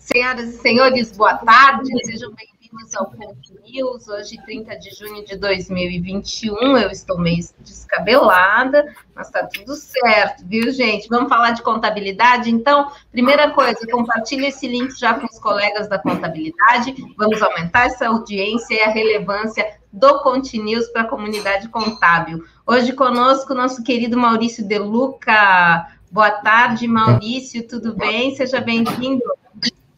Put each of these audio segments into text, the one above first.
Senhoras e senhores, boa tarde, sejam bem-vindos ao Ponto News. Hoje, 30 de junho de 2021, eu estou meio descabelada, mas está tudo certo, viu, gente? Vamos falar de contabilidade? Então, primeira coisa, compartilhe esse link já com os colegas da contabilidade. Vamos aumentar essa audiência e a relevância do Continuous para a comunidade contábil. Hoje conosco, nosso querido Maurício De Luca. Boa tarde, Maurício, tudo bem? Seja bem-vindo.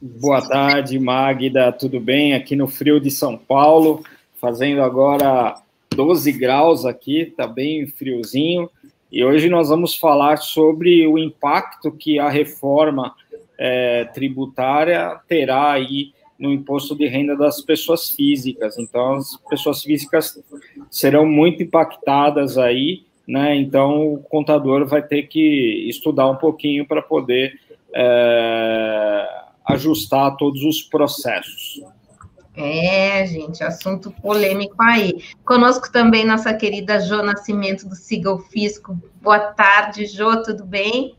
Boa tarde, Magda, tudo bem? Aqui no frio de São Paulo, fazendo agora 12 graus aqui, tá bem friozinho. E hoje nós vamos falar sobre o impacto que a reforma é, tributária terá aí no imposto de renda das pessoas físicas. Então, as pessoas físicas serão muito impactadas aí, né? Então, o contador vai ter que estudar um pouquinho para poder é, ajustar todos os processos. É, gente, assunto polêmico aí. Conosco também nossa querida Jo Nascimento do Siga o Fisco. Boa tarde, Jo, tudo bem?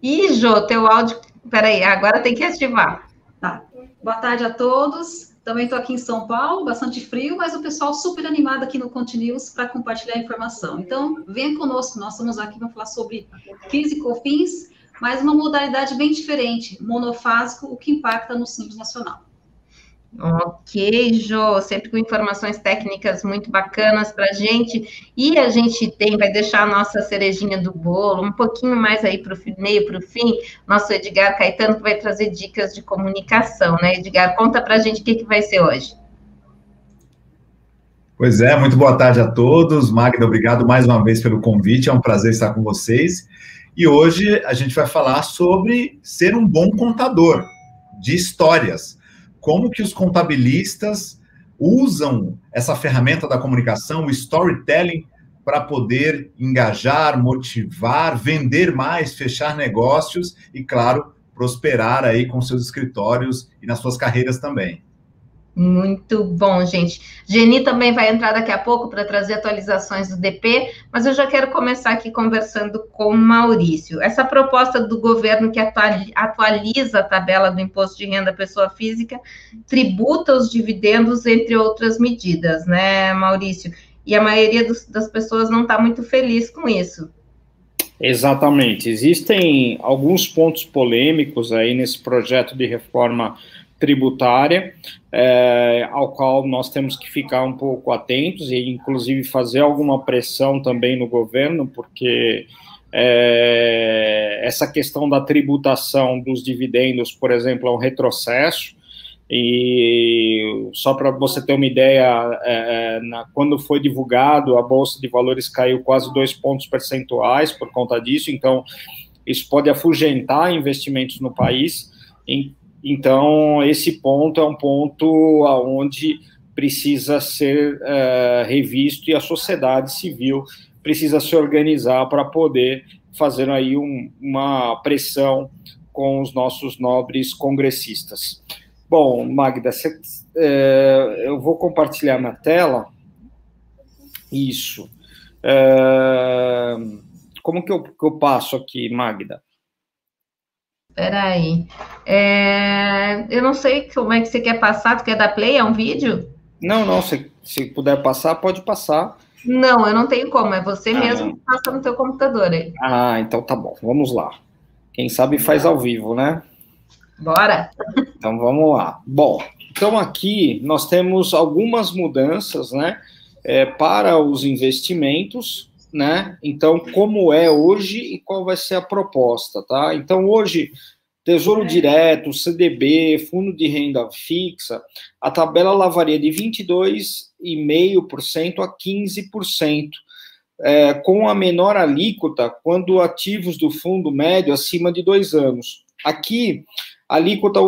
Ih, Jo, teu áudio. Peraí, agora tem que ativar. Tá. Boa tarde a todos. Também estou aqui em São Paulo, bastante frio, mas o pessoal super animado aqui no Continuous para compartilhar informação. Então, venha conosco, nós estamos aqui para falar sobre físico fins mas uma modalidade bem diferente, monofásico, o que impacta no Simples Nacional. Ok, Jo, sempre com informações técnicas muito bacanas para a gente. E a gente tem, vai deixar a nossa cerejinha do bolo, um pouquinho mais aí para o meio, para o fim, nosso Edgar Caetano, que vai trazer dicas de comunicação, né? Edgar, conta para a gente o que, que vai ser hoje. Pois é, muito boa tarde a todos. Magda, obrigado mais uma vez pelo convite, é um prazer estar com vocês. E hoje a gente vai falar sobre ser um bom contador de histórias. Como que os contabilistas usam essa ferramenta da comunicação, o storytelling, para poder engajar, motivar, vender mais, fechar negócios e, claro, prosperar aí com seus escritórios e nas suas carreiras também. Muito bom, gente. Geni também vai entrar daqui a pouco para trazer atualizações do DP, mas eu já quero começar aqui conversando com Maurício. Essa proposta do governo que atualiza a tabela do imposto de renda pessoa física tributa os dividendos, entre outras medidas, né, Maurício? E a maioria dos, das pessoas não está muito feliz com isso. Exatamente. Existem alguns pontos polêmicos aí nesse projeto de reforma tributária, é, ao qual nós temos que ficar um pouco atentos e, inclusive, fazer alguma pressão também no governo, porque é, essa questão da tributação dos dividendos, por exemplo, é um retrocesso. E só para você ter uma ideia, é, na, quando foi divulgado, a Bolsa de Valores caiu quase dois pontos percentuais por conta disso, então isso pode afugentar investimentos no país. Então, esse ponto é um ponto onde precisa ser uh, revisto e a sociedade civil precisa se organizar para poder fazer aí um, uma pressão com os nossos nobres congressistas. Bom, Magda, cê, uh, eu vou compartilhar na tela. Isso. Uh, como que eu, que eu passo aqui, Magda? Peraí. É, eu não sei como é que você quer passar. Tu quer dar play? É um vídeo? Não, não. Se, se puder passar, pode passar. Não, eu não tenho como. É você ah, mesmo que passa no teu computador aí. Ah, então tá bom. Vamos lá. Quem sabe faz ao vivo, né? Bora. Então vamos lá. Bom, então aqui nós temos algumas mudanças, né? É, para os investimentos, né? Então, como é hoje e qual vai ser a proposta, tá? Então, hoje, Tesouro é. Direto, CDB, Fundo de Renda Fixa, a tabela lavaria de 22,5% a 15%, é, com a menor alíquota quando ativos do fundo médio acima de dois anos. Aqui, alíquota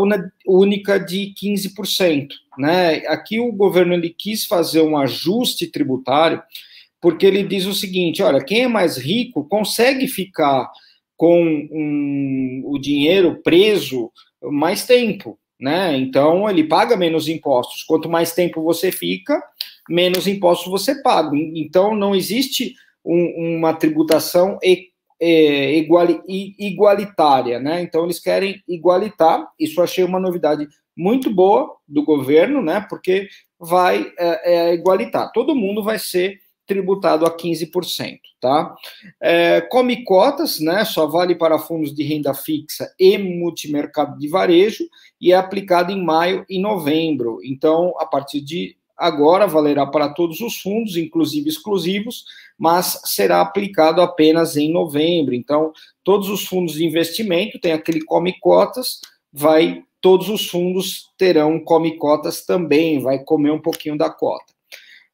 única de 15%, né? Aqui o governo ele quis fazer um ajuste tributário porque ele diz o seguinte: olha, quem é mais rico consegue ficar com um, o dinheiro preso mais tempo, né? Então ele paga menos impostos. Quanto mais tempo você fica, menos impostos você paga. Então não existe um, uma tributação é, iguali, igualitária, né? Então eles querem igualitar. Isso achei uma novidade muito boa do governo, né? Porque vai é, é, igualitar. Todo mundo vai ser tributado a 15%, tá? É, come cotas, né? Só vale para fundos de renda fixa e multimercado de varejo e é aplicado em maio e novembro. Então, a partir de agora valerá para todos os fundos, inclusive exclusivos, mas será aplicado apenas em novembro. Então, todos os fundos de investimento têm aquele come cotas, vai todos os fundos terão come cotas também, vai comer um pouquinho da cota.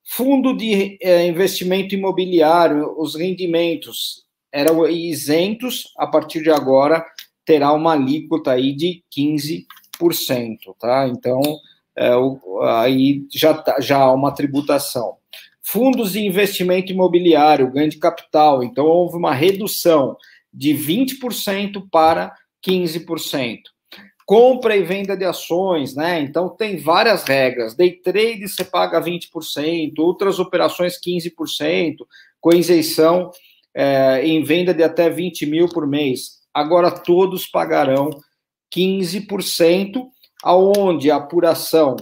Fundo de é, investimento imobiliário, os rendimentos eram isentos, a partir de agora terá uma alíquota aí de 15%, tá? Então, é, o, aí já, tá, já há uma tributação. Fundos de investimento imobiliário, ganho de capital, então houve uma redução de 20% para 15% compra e venda de ações, né? Então tem várias regras. Day trade você paga 20%, outras operações 15%, com isenção é, em venda de até 20 mil por mês. Agora todos pagarão 15%, aonde a apuração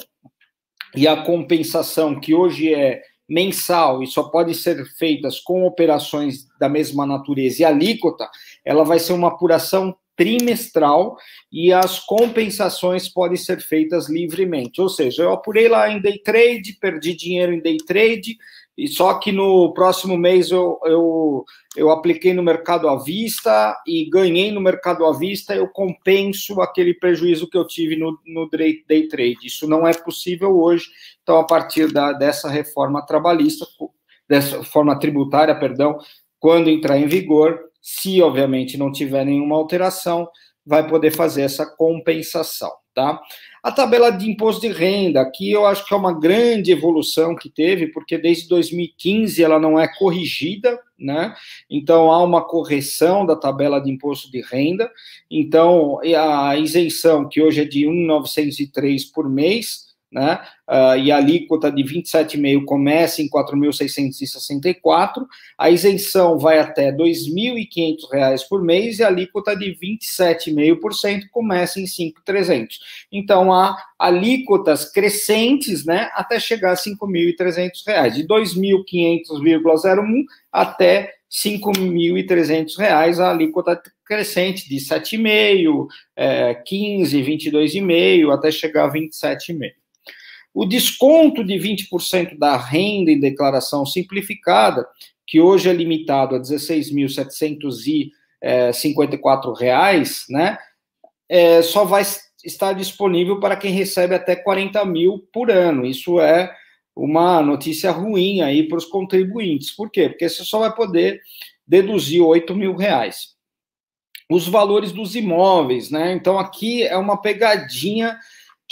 e a compensação, que hoje é mensal e só pode ser feitas com operações da mesma natureza e alíquota, ela vai ser uma apuração trimestral e as compensações podem ser feitas livremente. Ou seja, eu apurei lá em day trade, perdi dinheiro em day trade, e só que no próximo mês eu, eu, eu apliquei no mercado à vista e ganhei no mercado à vista, eu compenso aquele prejuízo que eu tive no, no day, trade. Isso não é possível hoje, então, a partir da, dessa reforma trabalhista, dessa forma tributária, perdão, quando entrar em vigor, se obviamente não tiver nenhuma alteração, vai poder fazer essa compensação, tá? A tabela de imposto de renda, aqui eu acho que é uma grande evolução que teve, porque desde 2015 ela não é corrigida, né? Então há uma correção da tabela de imposto de renda. Então a isenção que hoje é de 1.903 por mês, né? Uh, e a alíquota de 27,5 começa em 4.664, a isenção vai até R$ 2.500 por mês e a alíquota de 27,5% começa em 5.300. Então, há alíquotas crescentes, né, até chegar a R$ 5.300, de 2.500,01 até R$ 5.300 a alíquota crescente de 7,5, é, 15, 22,5 até chegar a 27,5. O desconto de 20% da renda em declaração simplificada, que hoje é limitado a R$ 16.754, né, é, só vai estar disponível para quem recebe até 40 mil por ano. Isso é uma notícia ruim aí para os contribuintes. Por quê? Porque você só vai poder deduzir 8 mil reais. Os valores dos imóveis, né? Então aqui é uma pegadinha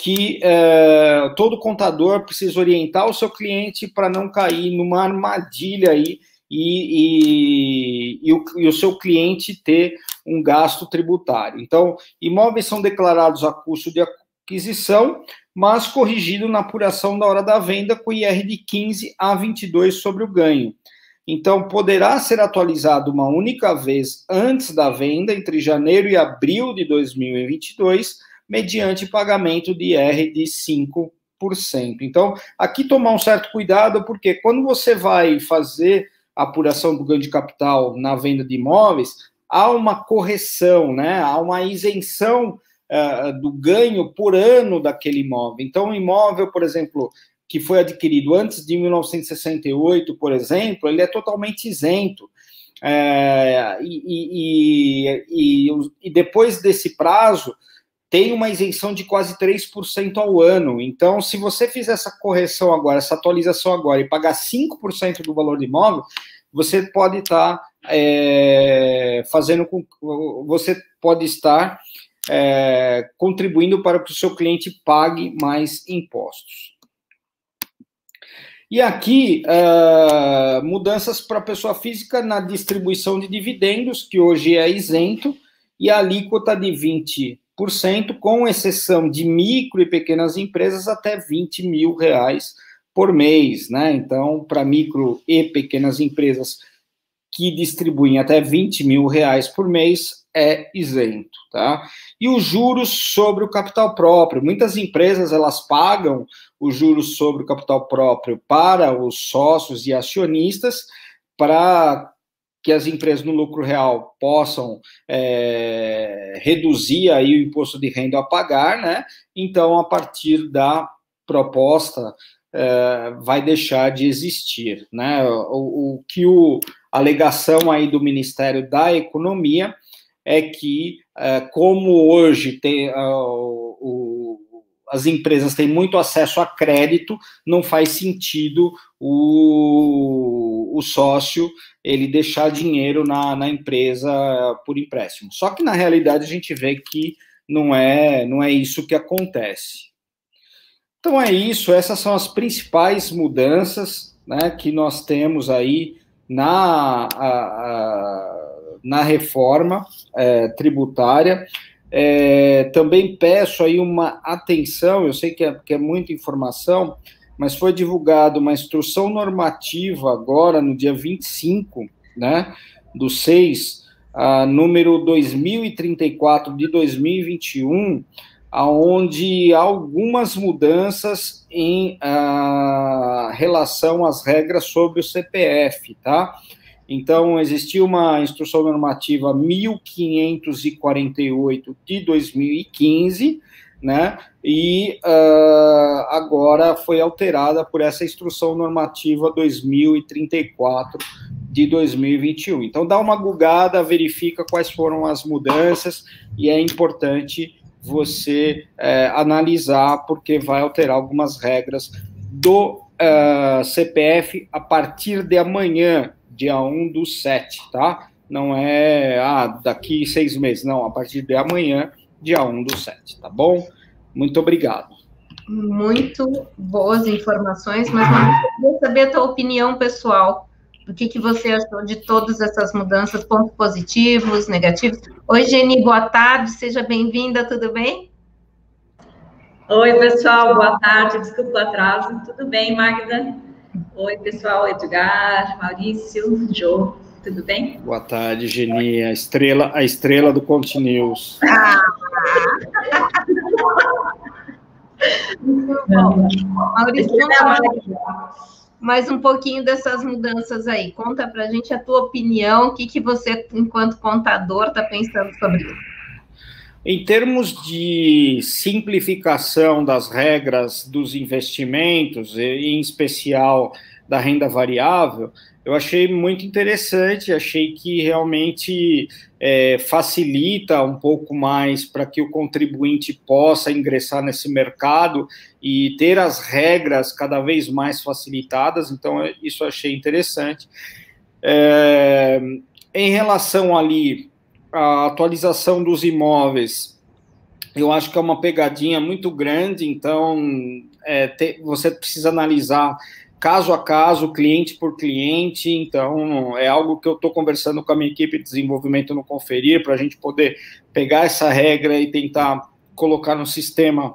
que é, todo contador precisa orientar o seu cliente para não cair numa armadilha aí e, e, e, o, e, o, seu cliente ter um gasto tributário. Então, imóveis são declarados a custo de aquisição, mas corrigido na apuração da hora da venda com IR de 15 a 22 sobre o ganho. Então, poderá ser atualizado uma única vez antes da venda, entre janeiro e abril de 2022, mediante pagamento de IR de 5%. Então, aqui tomar um certo cuidado, porque quando você vai fazer a apuração do ganho de capital na venda de imóveis, há uma correção, né? há uma isenção uh, do ganho por ano daquele imóvel. Então, um imóvel, por exemplo, que foi adquirido antes de 1968, por exemplo, ele é totalmente isento. É, e, e, e, e, depois desse prazo, tem uma isenção de quase 3% ao ano. Então, se você fizer essa correção agora, essa atualização agora e pagar 5% do valor do imóvel, você pode estar é, fazendo com você pode estar é, contribuindo para que o seu cliente pague mais impostos. E aqui, uh, mudanças para a pessoa física na distribuição de dividendos, que hoje é isento, e a alíquota de 20 com exceção de micro e pequenas empresas até 20 mil reais por mês, né? Então, para micro e pequenas empresas que distribuem até 20 mil reais por mês é isento, tá? E os juros sobre o capital próprio. Muitas empresas, elas pagam os juros sobre o capital próprio para os sócios e acionistas para que as empresas no lucro real possam é, reduzir aí o imposto de renda a pagar, né? Então, a partir da proposta, é, vai deixar de existir, né? O, o que o, a alegação aí do Ministério da Economia é que, é, como hoje tem, uh, o, as empresas têm muito acesso a crédito, não faz sentido o, o sócio ele deixar dinheiro na, na empresa por empréstimo. Só que na realidade a gente vê que não é, não é isso que acontece. Então é isso, essas são as principais mudanças né, que nós temos aí na, a, a, na reforma é, tributária. É, também peço aí uma atenção, eu sei que é, que é muita informação, mas foi divulgada uma instrução normativa agora, no dia 25, né, do 6, a número 2034 de 2021, aonde há algumas mudanças em a, relação às regras sobre o CPF, tá? Então, existiu uma instrução normativa 1548 de 2015, né? E uh, agora foi alterada por essa instrução normativa 2034 de 2021. Então, dá uma gugada, verifica quais foram as mudanças e é importante você é, analisar, porque vai alterar algumas regras do uh, ah, CPF a partir de amanhã, dia 1 do 7, tá? Não é ah, daqui seis meses, não, a partir de amanhã, dia 1 do 7, tá bom? Muito obrigado. Muito boas informações, mas eu queria saber a tua opinião pessoal. O que, que você achou de todas essas mudanças, pontos positivos, negativos? Oi, Geni, boa tarde, seja bem-vinda, tudo bem? Oi, pessoal, boa tarde, desculpa o atraso. Tudo bem, Magda? Oi, pessoal, Edgar, Maurício, Jô, tudo bem? Boa tarde, Geni, a estrela, a estrela do Conte News. Ah. Maurício, mais um pouquinho dessas mudanças aí. Conta para a gente a tua opinião, o que, que você, enquanto contador, está pensando sobre isso. Em termos de simplificação das regras dos investimentos, em especial da renda variável, eu achei muito interessante, achei que realmente é, facilita um pouco mais para que o contribuinte possa ingressar nesse mercado e ter as regras cada vez mais facilitadas, então isso achei interessante. É, em relação ali à atualização dos imóveis, eu acho que é uma pegadinha muito grande, então é, te, você precisa analisar caso a caso, cliente por cliente. Então, é algo que eu estou conversando com a minha equipe de desenvolvimento no Conferir, para a gente poder pegar essa regra e tentar colocar no sistema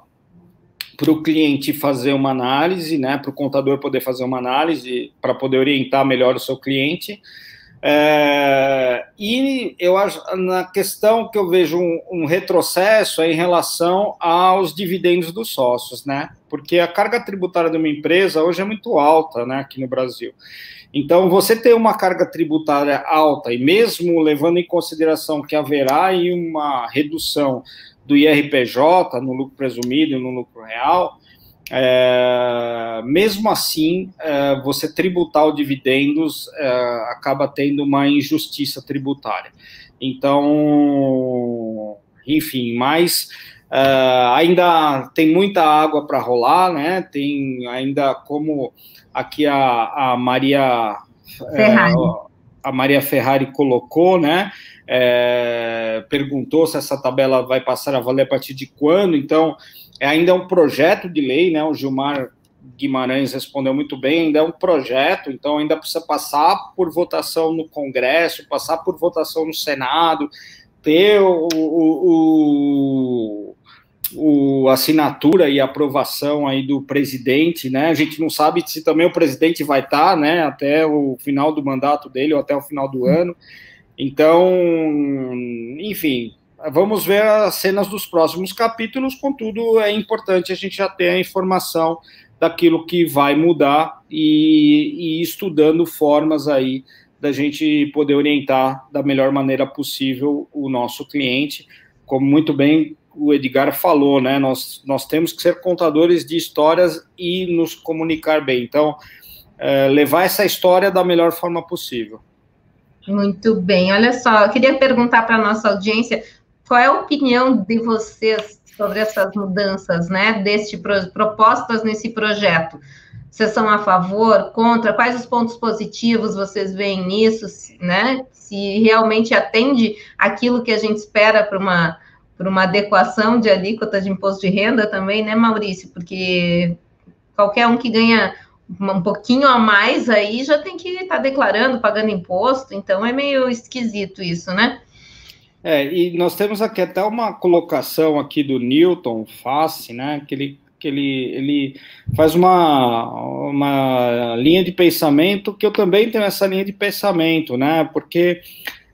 para o cliente fazer uma análise, né, para o contador poder fazer uma análise, para poder orientar melhor o seu cliente. É, e eu acho, na questão que eu vejo um, um, retrocesso é em relação aos dividendos dos sócios, né? Porque a carga tributária de uma empresa hoje é muito alta, né, aqui no Brasil. Então, você ter uma carga tributária alta, e mesmo levando em consideração que haverá aí uma redução do IRPJ no lucro presumido e no lucro real, é, mesmo assim, é, você tributar o dividendos é, acaba tendo uma injustiça tributária. Então, enfim, mas é, ainda tem muita água para rolar, né? Tem ainda como aqui a, a Maria é, Ferrari. A Maria Ferrari colocou, né? É, perguntou se essa tabela vai passar a valer a partir de quando. Então, é ainda um projeto de lei, né? O Gilmar Guimarães respondeu muito bem, ainda é um projeto, então ainda precisa passar por votação no Congresso, passar por votação no Senado, ter o, o, o, o assinatura e aprovação aí do presidente, né? A gente não sabe se também o presidente vai estar, tá, né, até o final do mandato dele ou até o final do ano. Então, enfim, vamos ver as cenas dos próximos capítulos, contudo, é importante a gente já ter a informação daquilo que vai mudar e, e estudando formas aí da gente poder orientar da melhor maneira possível o nosso cliente, como muito bem o Edgar falou, né? Nós, nós temos que ser contadores de histórias e nos comunicar bem. Então, é, levar essa história da melhor forma possível. Muito bem. Olha só, eu queria perguntar para a nossa audiência qual é a opinião de vocês sobre essas mudanças, né? Deste propostas nesse projeto. Vocês são a favor, contra? Quais os pontos positivos vocês veem nisso, né? Se realmente atende aquilo que a gente espera para uma por uma adequação de alíquota de imposto de renda também, né, Maurício? Porque qualquer um que ganha um pouquinho a mais aí já tem que estar tá declarando, pagando imposto, então é meio esquisito isso, né? É, e nós temos aqui até uma colocação aqui do Newton Face, né, que ele, que ele, ele faz uma, uma linha de pensamento que eu também tenho essa linha de pensamento, né, porque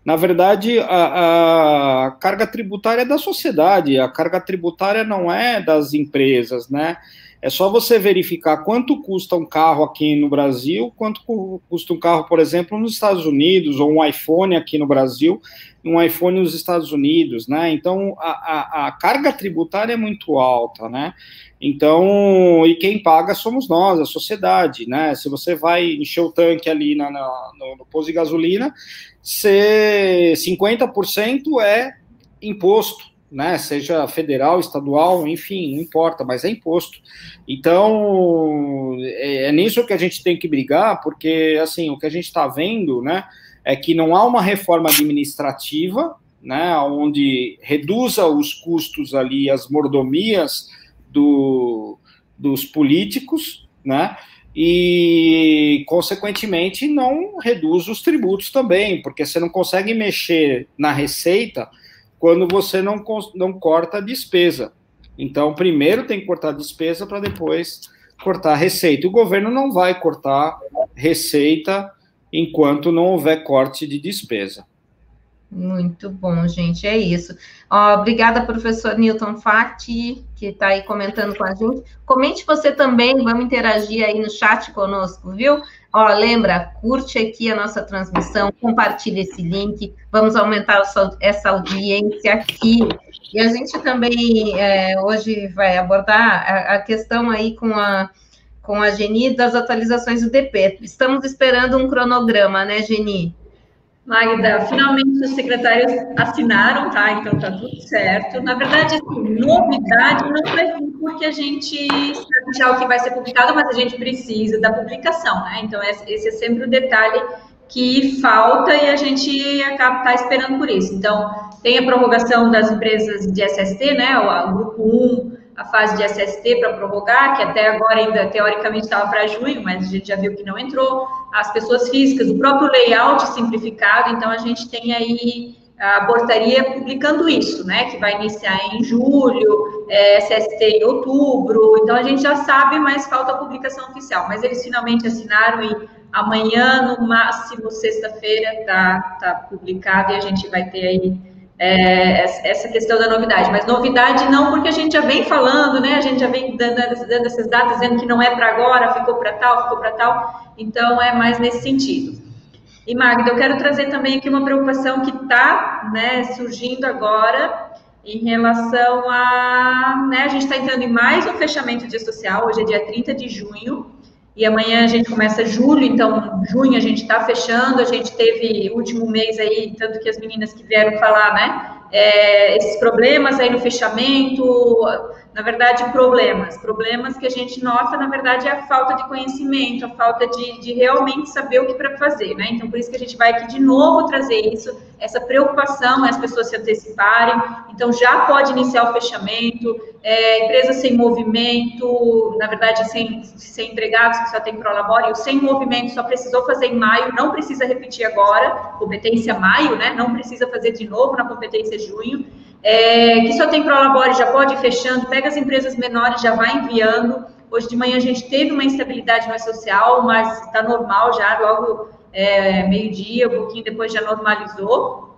na verdade, a, a, carga tributária é da sociedade, a carga tributária não é das empresas, né? É só você verificar quanto custa um carro aqui no Brasil, quanto custa um carro, por exemplo, nos Estados Unidos, ou um iPhone aqui no Brasil, um iPhone nos Estados Unidos, né? Então, a, a, a carga tributária é muito alta, né? Então, e quem paga somos nós, a sociedade, né? Se você vai encher o tanque ali na, na no, no posto de gasolina, ser 50% é imposto, né? Seja federal, estadual, enfim, não importa, mas é imposto. Então, é, é nisso que a gente tem que brigar, porque assim, o que a gente está vendo, né, é que não há uma reforma administrativa, né, onde reduza os custos ali, as mordomias do, dos políticos, né? e, consequentemente, não reduz os tributos também, porque você não consegue mexer na receita quando você não, não corta a despesa. Então, primeiro tem que cortar a despesa para depois cortar a receita. O governo não vai cortar receita enquanto não houver corte de despesa. Muito bom, gente, é isso. Obrigada, professor Newton Fati, que está aí comentando com a gente. Comente você também, vamos interagir aí no chat conosco, viu? Ó, lembra, curte aqui a nossa transmissão, compartilhe esse link, vamos aumentar essa audiência aqui. E a gente também é, hoje vai abordar a, a questão aí com a, com a Geni das atualizações do DP. Estamos esperando um cronograma, né, Geni? Magda, finalmente os secretários assinaram, tá? Então tá tudo certo. Na verdade, assim, novidade não vir porque a gente sabe já o que vai ser publicado, mas a gente precisa da publicação, né? Então esse é sempre o detalhe que falta e a gente acaba tá esperando por isso. Então tem a prorrogação das empresas de SST, né? O grupo 1 a fase de SST para prorrogar, que até agora ainda teoricamente estava para junho, mas a gente já viu que não entrou, as pessoas físicas, o próprio layout simplificado, então a gente tem aí a portaria publicando isso, né, que vai iniciar em julho, é, SST em outubro, então a gente já sabe, mas falta a publicação oficial, mas eles finalmente assinaram e amanhã, no máximo sexta-feira, tá, tá publicado e a gente vai ter aí é, essa questão da novidade. Mas novidade não porque a gente já vem falando, né? A gente já vem dando, dando essas datas, dizendo que não é para agora, ficou para tal, ficou para tal. Então, é mais nesse sentido. E, Magda, eu quero trazer também aqui uma preocupação que está né, surgindo agora em relação a. Né, a gente está entrando em mais um fechamento de social, hoje é dia 30 de junho, e amanhã a gente começa julho, então junho a gente está fechando, a gente teve último mês aí, tanto que as meninas que vieram falar, né, é, esses problemas aí no fechamento, na verdade, problemas. Problemas que a gente nota, na verdade, é a falta de conhecimento, a falta de, de realmente saber o que para fazer, né? Então, por isso que a gente vai aqui de novo trazer isso, essa preocupação, as pessoas se anteciparem. Então, já pode iniciar o fechamento, é, empresas sem movimento, na verdade, sem, sem empregados, que só tem prolabore, sem movimento só precisou fazer em maio, não precisa repetir agora, competência maio, né? Não precisa fazer de novo na competência junho. É, que só tem Prolabore, já pode ir fechando, pega as empresas menores, já vai enviando. Hoje de manhã a gente teve uma instabilidade mais social, mas está normal já, logo é, meio-dia, um pouquinho depois já normalizou.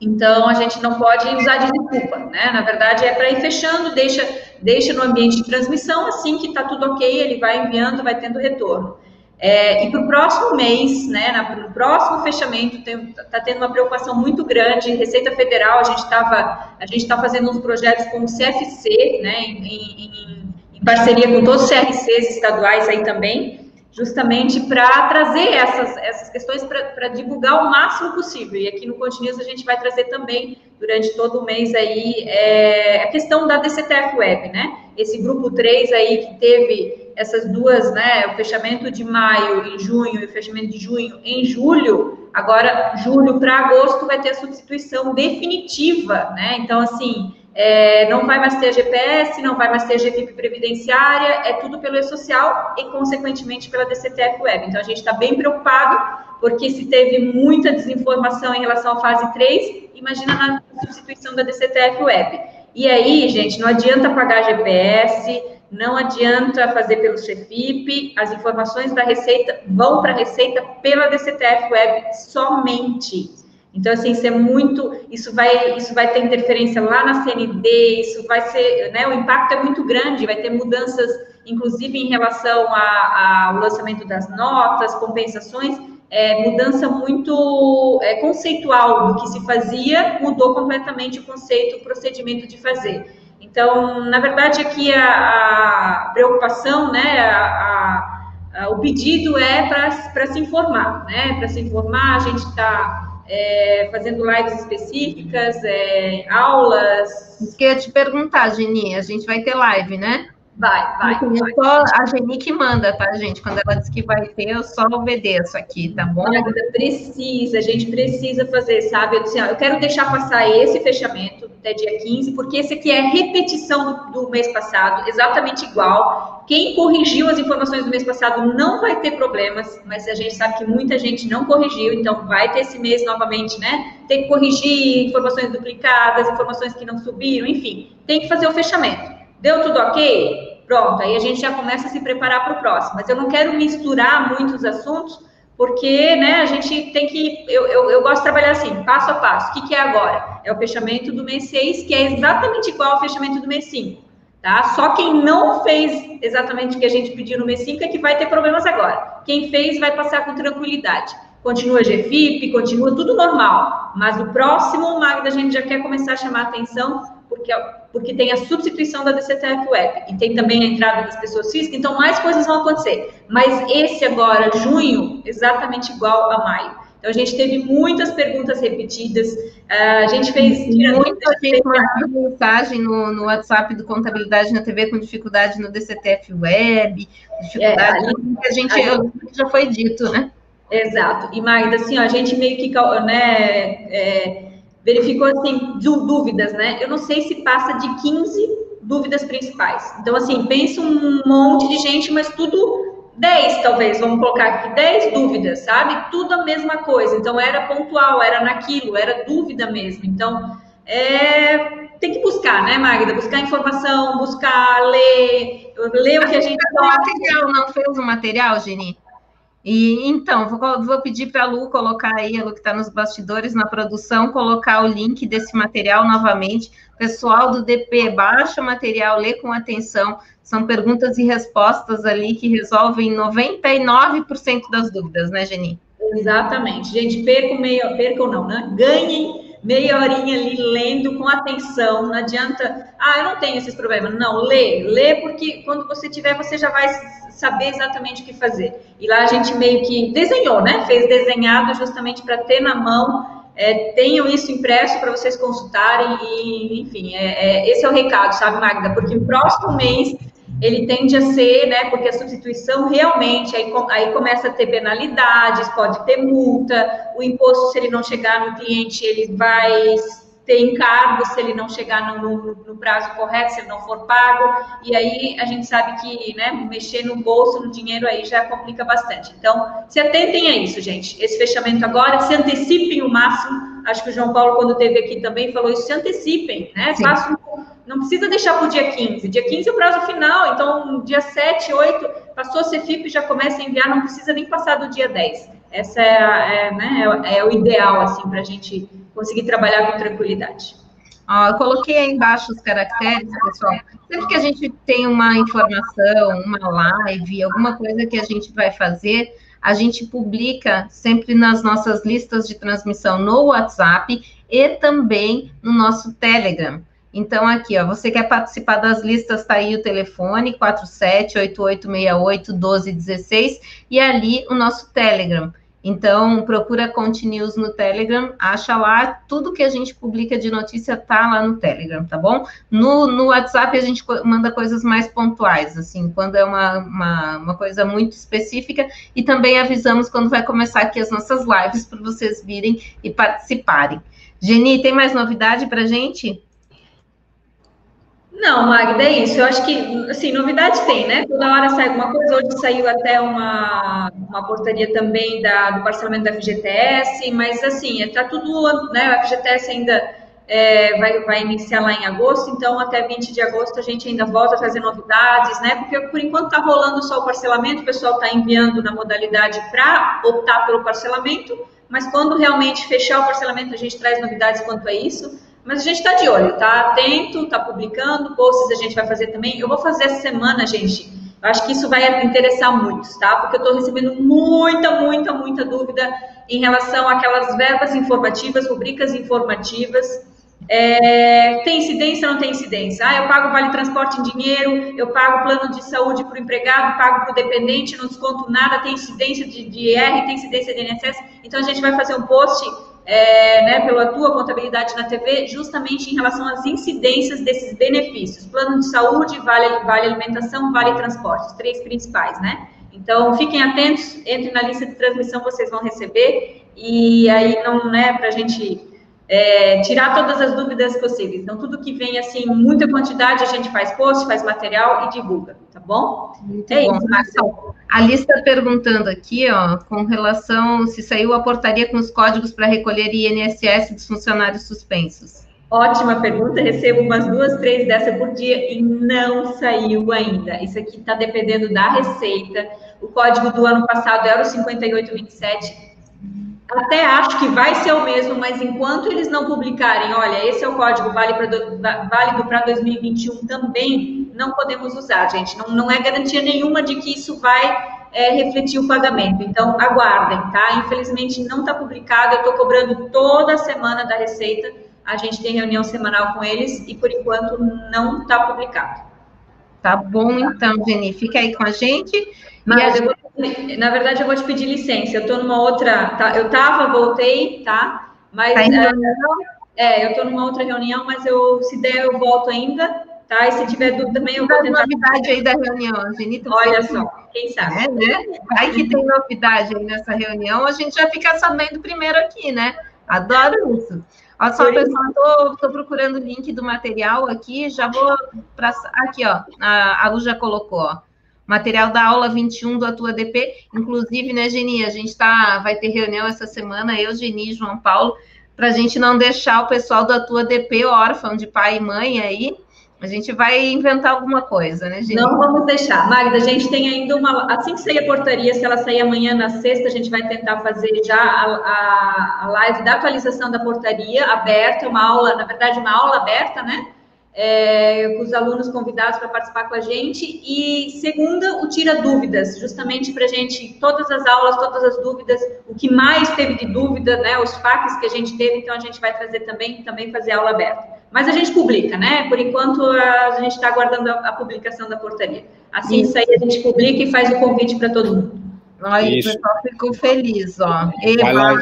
Então, a gente não pode usar de desculpa, né? Na verdade, é para ir fechando, deixa, deixa no ambiente de transmissão, assim que está tudo ok, ele vai enviando, vai tendo retorno. É, e para o próximo mês, né, no próximo fechamento, está tendo uma preocupação muito grande. Receita Federal, a gente estava, a gente está fazendo uns projetos com o CFC, né, em, em, em parceria com todos os CRCs estaduais aí também, justamente para trazer essas, essas questões para divulgar o máximo possível. E aqui no Continuous a gente vai trazer também, durante todo o mês aí, é, a questão da DCTF Web, né? Esse grupo 3 aí que teve essas duas, né, o fechamento de maio em junho e o fechamento de junho em julho, agora julho para agosto vai ter a substituição definitiva, né? Então, assim, é, não vai mais ter GPS, não vai mais ter GFIP previdenciária, é tudo pelo E-Social e, consequentemente, pela DCTF Web. Então, a gente está bem preocupado, porque se teve muita desinformação em relação à fase 3, imagina na substituição da DCTF Web. E aí, gente, não adianta pagar GPS, não adianta fazer pelo CFIP, as informações da Receita vão para a Receita pela DCTF Web somente. Então, assim, isso é muito, isso vai, isso vai ter interferência lá na CND, isso vai ser, né, o impacto é muito grande, vai ter mudanças, inclusive em relação ao lançamento das notas, compensações, é, mudança muito é, conceitual do que se fazia, mudou completamente o conceito, o procedimento de fazer. Então, na verdade, aqui a, a preocupação, né, a, a, o pedido é para se informar, né, para se informar, a gente está é, fazendo lives específicas, é, aulas. Isso que eu ia te perguntar, Geni, a gente vai ter live, né? Vai, vai. Então, vai. Só a Geni que manda, tá, gente? Quando ela diz que vai ter, eu só obedeço aqui, tá bom? Precisa, a gente precisa fazer, sabe? Eu, disse, eu quero deixar passar esse fechamento até dia 15, porque esse aqui é repetição do, do mês passado, exatamente igual. Quem corrigiu as informações do mês passado não vai ter problemas, mas a gente sabe que muita gente não corrigiu, então vai ter esse mês novamente, né? Tem que corrigir informações duplicadas, informações que não subiram, enfim, tem que fazer o fechamento. Deu tudo ok? Pronto, aí a gente já começa a se preparar para o próximo. Mas eu não quero misturar muitos assuntos, porque né, a gente tem que. Eu, eu, eu, gosto de trabalhar assim, passo a passo. O que, que é agora? É o fechamento do mês 6, que é exatamente igual ao fechamento do mês 5. Tá? Só quem não fez exatamente o que a gente pediu no mês 5 é que vai ter problemas agora. Quem fez vai passar com tranquilidade. Continua GFIP, continua tudo normal. Mas o próximo, Magda, a gente já quer começar a chamar a atenção porque, porque tem a substituição da DCTF Web e tem também a entrada das pessoas físicas, então mais coisas vão acontecer. Mas esse agora, junho, exatamente igual a maio. Então, a gente teve muitas perguntas repetidas, a gente fez... Muita gente mandando mensagem no, no WhatsApp do Contabilidade na TV com dificuldade no DCTF Web, dificuldade é, a gente, a, já foi dito, né? Exato. E, Magda, assim, ó, a gente meio que... Né, é, verificou assim dúvidas, né? Eu não sei se passa de 15 dúvidas principais. Então, assim, pensa um monte de gente, mas tudo 10, talvez, vamos colocar aqui, 10 dúvidas, sabe? Tudo a mesma coisa. Então, era pontual, era naquilo, era dúvida mesmo. Então, é, tem que buscar, né, Magda? Buscar informação, buscar, ler, ler o que a gente... O material, não fez o material, Geni? E então, vou, vou pedir para a Lu colocar aí, a Lu que está nos bastidores, na produção, colocar o link desse material novamente. Pessoal do DP, baixa o material, lê com atenção. São perguntas e respostas ali que resolvem 99% das dúvidas, né, Geni? Exatamente. Gente, percam meio, percam não, né? Ganhem meia horinha ali lendo com atenção, não adianta, ah, eu não tenho esses problemas. Não, lê, lê porque quando você tiver, você já vai saber exatamente o que fazer. E lá a gente meio que desenhou, né? Fez desenhado justamente para ter na mão. É, tenham isso impresso para vocês consultarem e, enfim, é, é, esse é o recado, sabe, Magda? Porque o próximo mês ele tende a ser, né, porque a substituição realmente, aí, aí começa a ter penalidades, pode ter multa, o imposto, se ele não chegar no cliente, ele vai ter encargo se ele não chegar no, no, no, prazo correto, se ele não for pago, e aí a gente sabe que, né, mexer no bolso, no dinheiro aí já complica bastante. Então, se atentem a isso, gente. Esse fechamento agora, se antecipem o máximo Acho que o João Paulo, quando esteve aqui também, falou isso, se antecipem, né? Façam, não precisa deixar para o dia 15. Dia 15 é o prazo final, então dia 7, 8, passou a CFIP, já começa a enviar, não precisa nem passar do dia 10. Essa é, é, né, é, é o ideal, assim, para a gente conseguir trabalhar com tranquilidade. eu coloquei aí embaixo os caracteres, pessoal. Sempre que a gente tem uma informação, uma live, alguma coisa que a gente vai fazer, a gente publica sempre nas nossas listas de transmissão no WhatsApp e também no nosso Telegram. Então, aqui, ó, você quer participar das listas, tá aí o telefone, 4788681216, e ali o nosso Telegram. Então, procura Continuous no Telegram, acha lá, tudo que a gente publica de notícia tá lá no Telegram, tá bom? No, no WhatsApp a gente manda coisas mais pontuais, assim, quando é uma, uma, uma coisa muito específica, e também avisamos quando vai começar aqui as nossas lives para vocês virem e participarem. Geni, tem mais novidade para gente? Não, Magda, é isso. Eu acho que, assim, novidade tem, né? Toda hora sai alguma coisa. Hoje saiu até uma, uma portaria também da, do parcelamento da FGTS, mas, assim, está tudo, né? A FGTS ainda é, vai, vai iniciar lá em agosto, então até 20 de agosto a gente ainda volta a trazer novidades, né? Porque por enquanto está rolando só o parcelamento, o pessoal está enviando na modalidade para optar pelo parcelamento, mas quando realmente fechar o parcelamento, a gente traz novidades quanto a isso. Mas a gente está de olho, tá atento, está publicando, posts a gente vai fazer também. Eu vou fazer essa semana, gente. Eu acho que isso vai interessar muitos, tá? Porque eu estou recebendo muita, muita, muita dúvida em relação àquelas verbas informativas, rubricas informativas. É, tem incidência ou não tem incidência? Ah, eu pago vale transporte em dinheiro, eu pago plano de saúde para o empregado, pago para o dependente, não desconto nada, tem incidência de, de IR, tem incidência de INSS. Então a gente vai fazer um post é, né, pela tua contabilidade na TV, justamente em relação às incidências desses benefícios. Plano de saúde, vale, vale alimentação, vale transporte, os três principais, né? Então, fiquem atentos, entre na lista de transmissão, vocês vão receber, e aí não, né, para a gente é, tirar todas as dúvidas possíveis. Então, tudo que vem, assim, muita quantidade, a gente faz post, faz material e divulga, tá bom? Muito é bom. isso, Marcelo. A lista perguntando aqui, ó, com relação se saiu a portaria com os códigos para recolher INSS dos funcionários suspensos. Ótima pergunta, recebo umas duas, três dessa por dia e não saiu ainda. Isso aqui está dependendo da receita. O código do ano passado era o 5827 até acho que vai ser o mesmo, mas enquanto eles não publicarem, olha, esse é o código válido para 2021 também, não podemos usar, gente. Não, não é garantia nenhuma de que isso vai é, refletir o pagamento. Então, aguardem, tá? Infelizmente, não está publicado. Eu estou cobrando toda semana da Receita. A gente tem reunião semanal com eles e, por enquanto, não está publicado. Tá bom, então, Jenny. Fica aí com a gente. Mas eu vou, na verdade, eu vou te pedir licença. Eu estou numa outra. Tá, eu estava, voltei, tá? Mas. Tá é, é, eu estou numa outra reunião, mas eu, se der, eu volto ainda. Tá? E se tiver dúvida também, eu vou tentar. novidade aí da reunião, Genito. Olha só, quem sabe. É, né? Vai que tem novidade aí nessa reunião, a gente já fica sabendo primeiro aqui, né? Adoro isso. Olha só, pessoal, estou procurando o link do material aqui, já vou para. Aqui, ó, a, a Lu já colocou, ó. Material da aula 21 do Atua DP, inclusive, né, Geni? A gente tá, vai ter reunião essa semana, eu, Geni e João Paulo, para a gente não deixar o pessoal do Atua DP órfão de pai e mãe aí. A gente vai inventar alguma coisa, né, Geni? Não vamos deixar. Magda, a gente tem ainda uma. Assim que sair a portaria, se ela sair amanhã na sexta, a gente vai tentar fazer já a, a, a live da atualização da portaria aberta, uma aula, na verdade, uma aula aberta, né? É, com os alunos convidados para participar com a gente. E segunda, o Tira Dúvidas, justamente para a gente, todas as aulas, todas as dúvidas, o que mais teve de dúvida, né, os FAQs que a gente teve, então a gente vai trazer também, também fazer aula aberta. Mas a gente publica, né? Por enquanto, a gente está aguardando a, a, publicação da portaria. Assim que sair, a gente publica e faz o convite para todo mundo. Aí o pessoal ficou feliz, ó. Vai lá,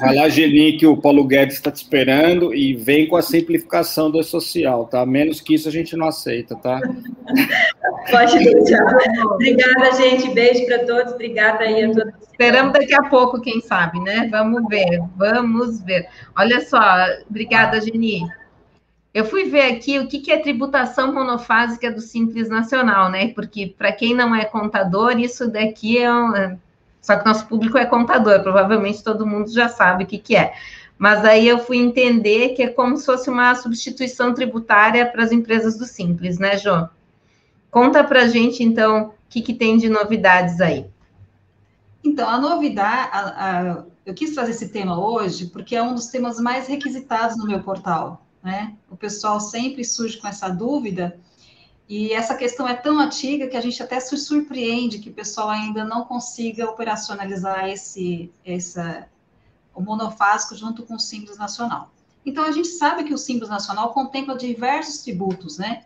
vai lá, Gelinho, que o Paulo Guedes está te esperando e vem com a simplificação do social, tá? Menos que isso a gente não aceita, tá? Pode deixar. Obrigada, gente. Beijo para todos. Obrigada aí a todos. Esperamos daqui a pouco, quem sabe, né? Vamos ver, vamos ver. Olha só, obrigada, Geni. Eu fui ver aqui o que, é tributação monofásica do Simples Nacional, né? Porque, para quem não é contador, isso daqui é um. Só que nosso público é contador, provavelmente todo mundo já sabe o que, que é. Mas aí eu fui entender que é como se fosse uma substituição tributária para as empresas do Simples, né, João? Conta para a gente, então, o que, que tem de novidades aí. Então, a novidade, a, a, eu quis trazer esse tema hoje porque é um dos temas mais requisitados no meu portal, né? O pessoal sempre surge com essa dúvida e essa questão é tão antiga que a gente até se surpreende que o pessoal ainda não consiga operacionalizar esse, essa, o monofásico junto com o Simples Nacional. Então, a gente sabe que o Simples Nacional contempla diversos tributos, né?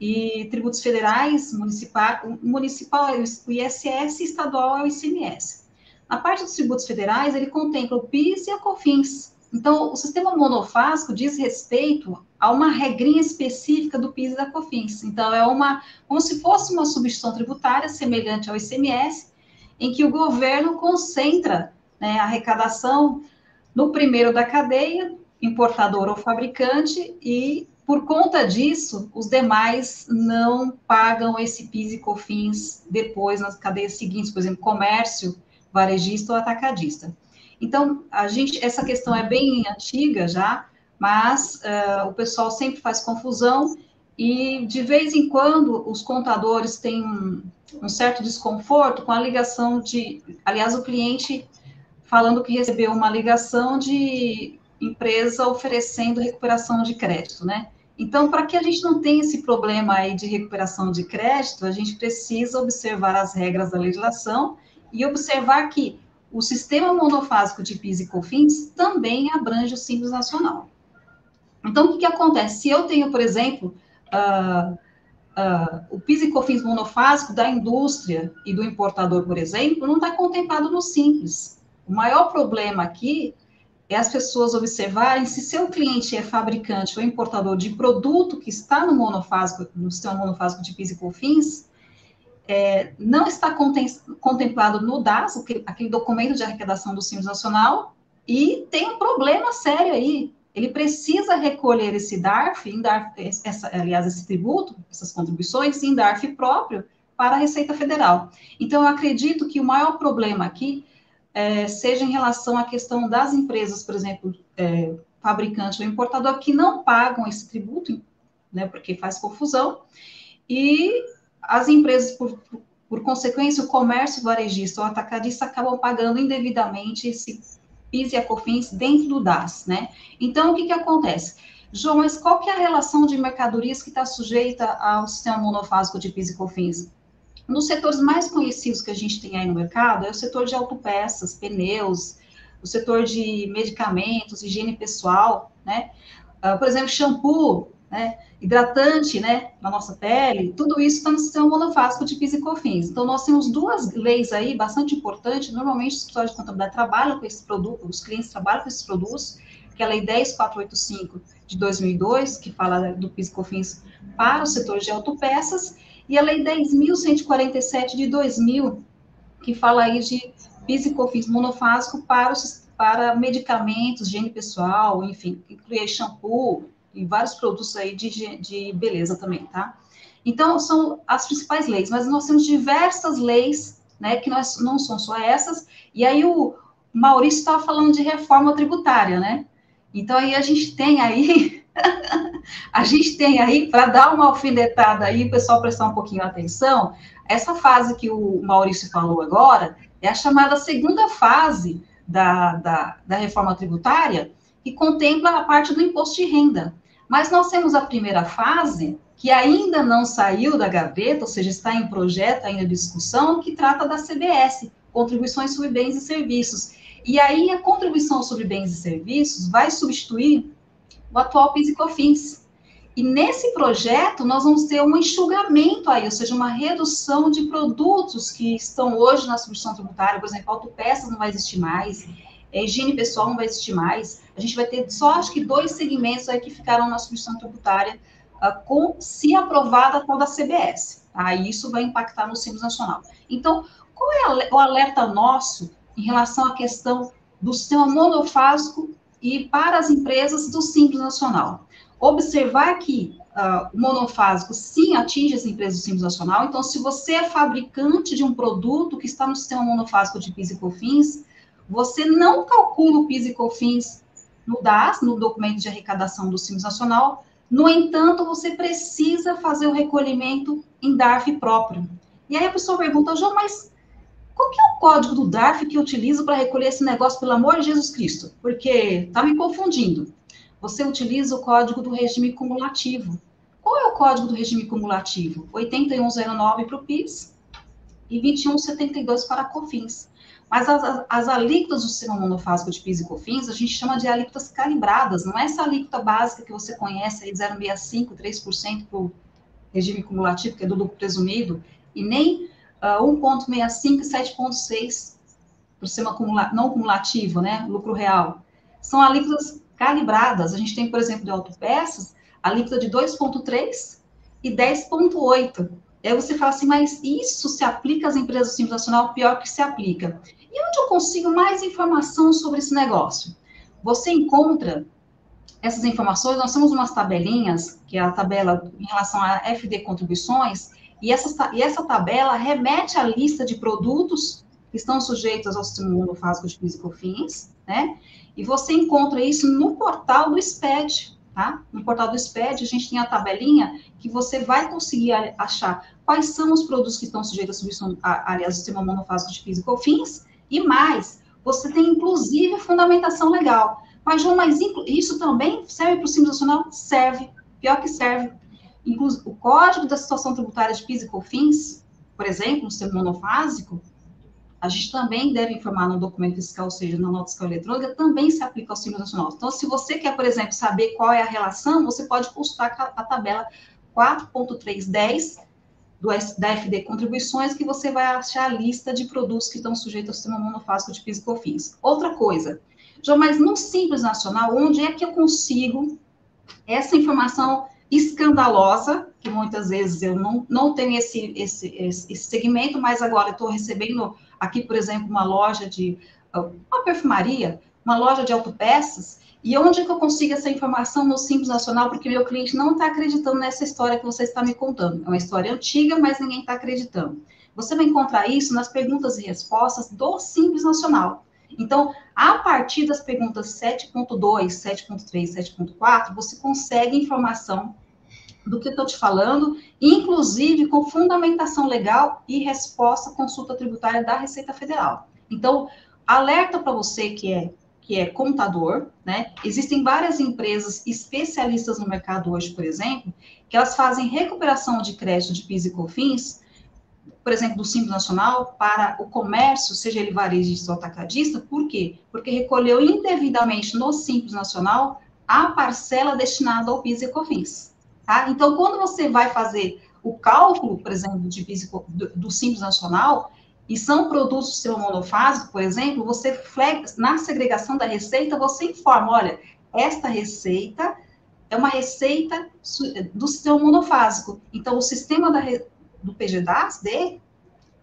E tributos federais, municipal, municipal o ISS estadual é o ICMS. Na parte dos tributos federais, ele contempla o PIS e a COFINS. Então, o sistema monofásico diz respeito a uma regrinha específica do PIS e da COFINS. Então, é uma, como se fosse uma substituição tributária semelhante ao ICMS, em que o governo concentra né, a arrecadação no primeiro da cadeia, importador ou fabricante, e por conta disso, os demais não pagam esse PIS e COFINS depois nas cadeias seguintes, por exemplo, comércio, varejista ou atacadista. Então, a gente, essa questão é bem antiga já, mas uh, o pessoal sempre faz confusão e de vez em quando os contadores têm um, um certo desconforto com a ligação de, aliás, o cliente falando que recebeu uma ligação de empresa oferecendo recuperação de crédito, né? Então, para que a gente não tenha esse problema aí de recuperação de crédito, a gente precisa observar as regras da legislação e observar que o sistema monofásico de PIS e COFINS também abrange o Simples Nacional. Então, o que, que acontece? Se eu tenho, por exemplo, uh, uh, o PIS e COFINS monofásico da indústria e do importador, por exemplo, não está contemplado no Simples. O maior problema aqui é as pessoas observarem se seu cliente é fabricante ou importador de produto que está no monofásico, no sistema monofásico de PIS e COFINS, é, não está contemplado no DAS, aquele documento de arrecadação do Simples Nacional, e tem um problema sério aí. Ele precisa recolher esse DARF, em DARF essa, aliás, esse tributo, essas contribuições, em DARF próprio para a Receita Federal. Então, eu acredito que o maior problema aqui é, seja em relação à questão das empresas, por exemplo, é, fabricante ou importador, que não pagam esse tributo, né, porque faz confusão, e as empresas, por, por consequência, o comércio varejista ou atacadista acabam pagando indevidamente esse PIS e a COFINS dentro do DAS, né? Então, o que que acontece? João, mas qual que é a relação de mercadorias que está sujeita ao sistema monofásico de PIS e COFINS? Nos setores mais conhecidos que a gente tem aí no mercado, é o setor de autopeças, pneus, o setor de medicamentos, higiene pessoal, né? Uh, por exemplo, shampoo, né? Hidratante, né, na nossa pele, tudo isso está no sistema monofásico de PIS e COFINS. Então, nós temos duas leis aí bastante importantes, normalmente os escritórios de contabilidade trabalham com esses produtos, os clientes trabalham com esses produtos, que é a Lei 10485 de 2002, que fala do PIS e COFINS para o setor de autopeças, e a Lei 10.147 de 2000, que fala aí de PIS e COFINS monofásico para, os, para medicamentos, higiene pessoal, enfim, inclui shampoo e vários produtos aí de, de beleza também, tá? Então, são as principais leis, mas nós temos diversas leis, né, que nós, não são só essas, e aí o Maurício estava falando de reforma tributária, né? Então, aí a gente tem aí a gente tem aí, para dar uma alfinetada aí, o pessoal prestar um pouquinho atenção, essa fase que o Maurício falou agora é a chamada segunda fase da, da, da reforma tributária, que contempla a parte do imposto de renda. Mas nós temos a primeira fase, que ainda não saiu da gaveta, ou seja, está em projeto, ainda em discussão, que trata da CBS, Contribuições sobre Bens e Serviços. E aí a contribuição sobre bens e serviços vai substituir o atual PIS e COFINS. E nesse projeto, nós vamos ter um enxugamento aí, ou seja, uma redução de produtos que estão hoje na substituição tributária, por exemplo, autopeças não vai existir mais, é, higiene pessoal não vai existir mais, a gente vai ter só, acho que, dois segmentos aí que ficaram na substituição tributária, uh, com, se aprovada a tal da CBS. Aí tá? isso vai impactar no Simples Nacional. Então, qual é o alerta nosso em relação à questão do sistema monofásico e para as empresas do Simples Nacional. Observar que uh, o monofásico sim atinge as empresas do Simples Nacional, então se você é fabricante de um produto que está no sistema monofásico de PIS e COFINS, você não calcula o PIS e COFINS no DAS, no documento de arrecadação do Simples Nacional. No entanto, você precisa fazer o recolhimento em DARF próprio. E aí a pessoa pergunta, João, mas qual que é o código do DARF que eu utilizo para recolher esse negócio, pelo amor de Jesus Cristo? Porque está me confundindo. Você utiliza o código do regime cumulativo. Qual é o código do regime cumulativo? 8109 para o PIS e 2172 para COFINS. Mas as, as alíquotas do sistema monofásico de PIS e COFINS, a gente chama de alíquotas calibradas, não é essa alíquota básica que você conhece aí, 0,65%, 3% para o regime cumulativo, que é do lucro presumido, e nem uh, 1,65% e 7,6% para o sistema não cumulativo, né, lucro real. São alíquotas calibradas. A gente tem, por exemplo, de autopeças, alíquota de 2,3% e 10,8%. Aí você fala assim, mas isso se aplica às empresas do Simples Nacional? Pior que se aplica. E onde eu consigo mais informação sobre esse negócio? Você encontra essas informações, nós temos umas tabelinhas, que é a tabela em relação a FD contribuições, e essa, e essa tabela remete à lista de produtos que estão sujeitos ao sistema monofásico de PIS e COFINS, né? E você encontra isso no portal do SPED, tá? No portal do SPED, a gente tem a tabelinha que você vai conseguir achar quais são os produtos que estão sujeitos à submissão, aliás, ao sistema monofásico de PIS e e mais, você tem inclusive fundamentação legal. Mas, João, mas isso também serve para o Simples Nacional? Serve, pior que serve. Inclusive, o Código da Situação Tributária de PIS e COFINS, por exemplo, no sistema monofásico, a gente também deve informar no documento fiscal, ou seja, na nota fiscal eletrônica, também se aplica ao Simples Nacional. Então, se você quer, por exemplo, saber qual é a relação, você pode consultar a tabela 4.310 do, da FD Contribuições, que você vai achar a lista de produtos que estão sujeitos ao sistema monofásico de PIS e COFINS. Outra coisa, João, mas no Simples Nacional, onde é que eu consigo essa informação escandalosa, que muitas vezes eu não, não tenho esse, esse, esse segmento, mas agora estou recebendo aqui, por exemplo, uma loja de, uma perfumaria, uma loja de autopeças, e onde é que eu consigo essa informação no Simples Nacional? Porque meu cliente não está acreditando nessa história que você está me contando. É uma história antiga, mas ninguém está acreditando. Você vai encontrar isso nas perguntas e respostas do Simples Nacional. Então, a partir das perguntas 7.2, 7.3, 7.4, você consegue informação do que eu estou te falando, inclusive com fundamentação legal e resposta à consulta tributária da Receita Federal. Então, alerta para você que é que é contador, né? Existem várias empresas especialistas no mercado hoje, por exemplo, que elas fazem recuperação de crédito de PIS e COFINS, por exemplo, do Simples Nacional, para o comércio, seja ele varejista ou atacadista, por quê? Porque recolheu indevidamente no Simples Nacional a parcela destinada ao PIS e COFINS, tá? Então, quando você vai fazer o cálculo, por exemplo, de PIS do, do Simples Nacional, e são produtos monofásico, por exemplo, você na segregação da receita, você informa, olha, esta receita é uma receita do sistema monofásico. Então, o sistema da, do PGDAS-D,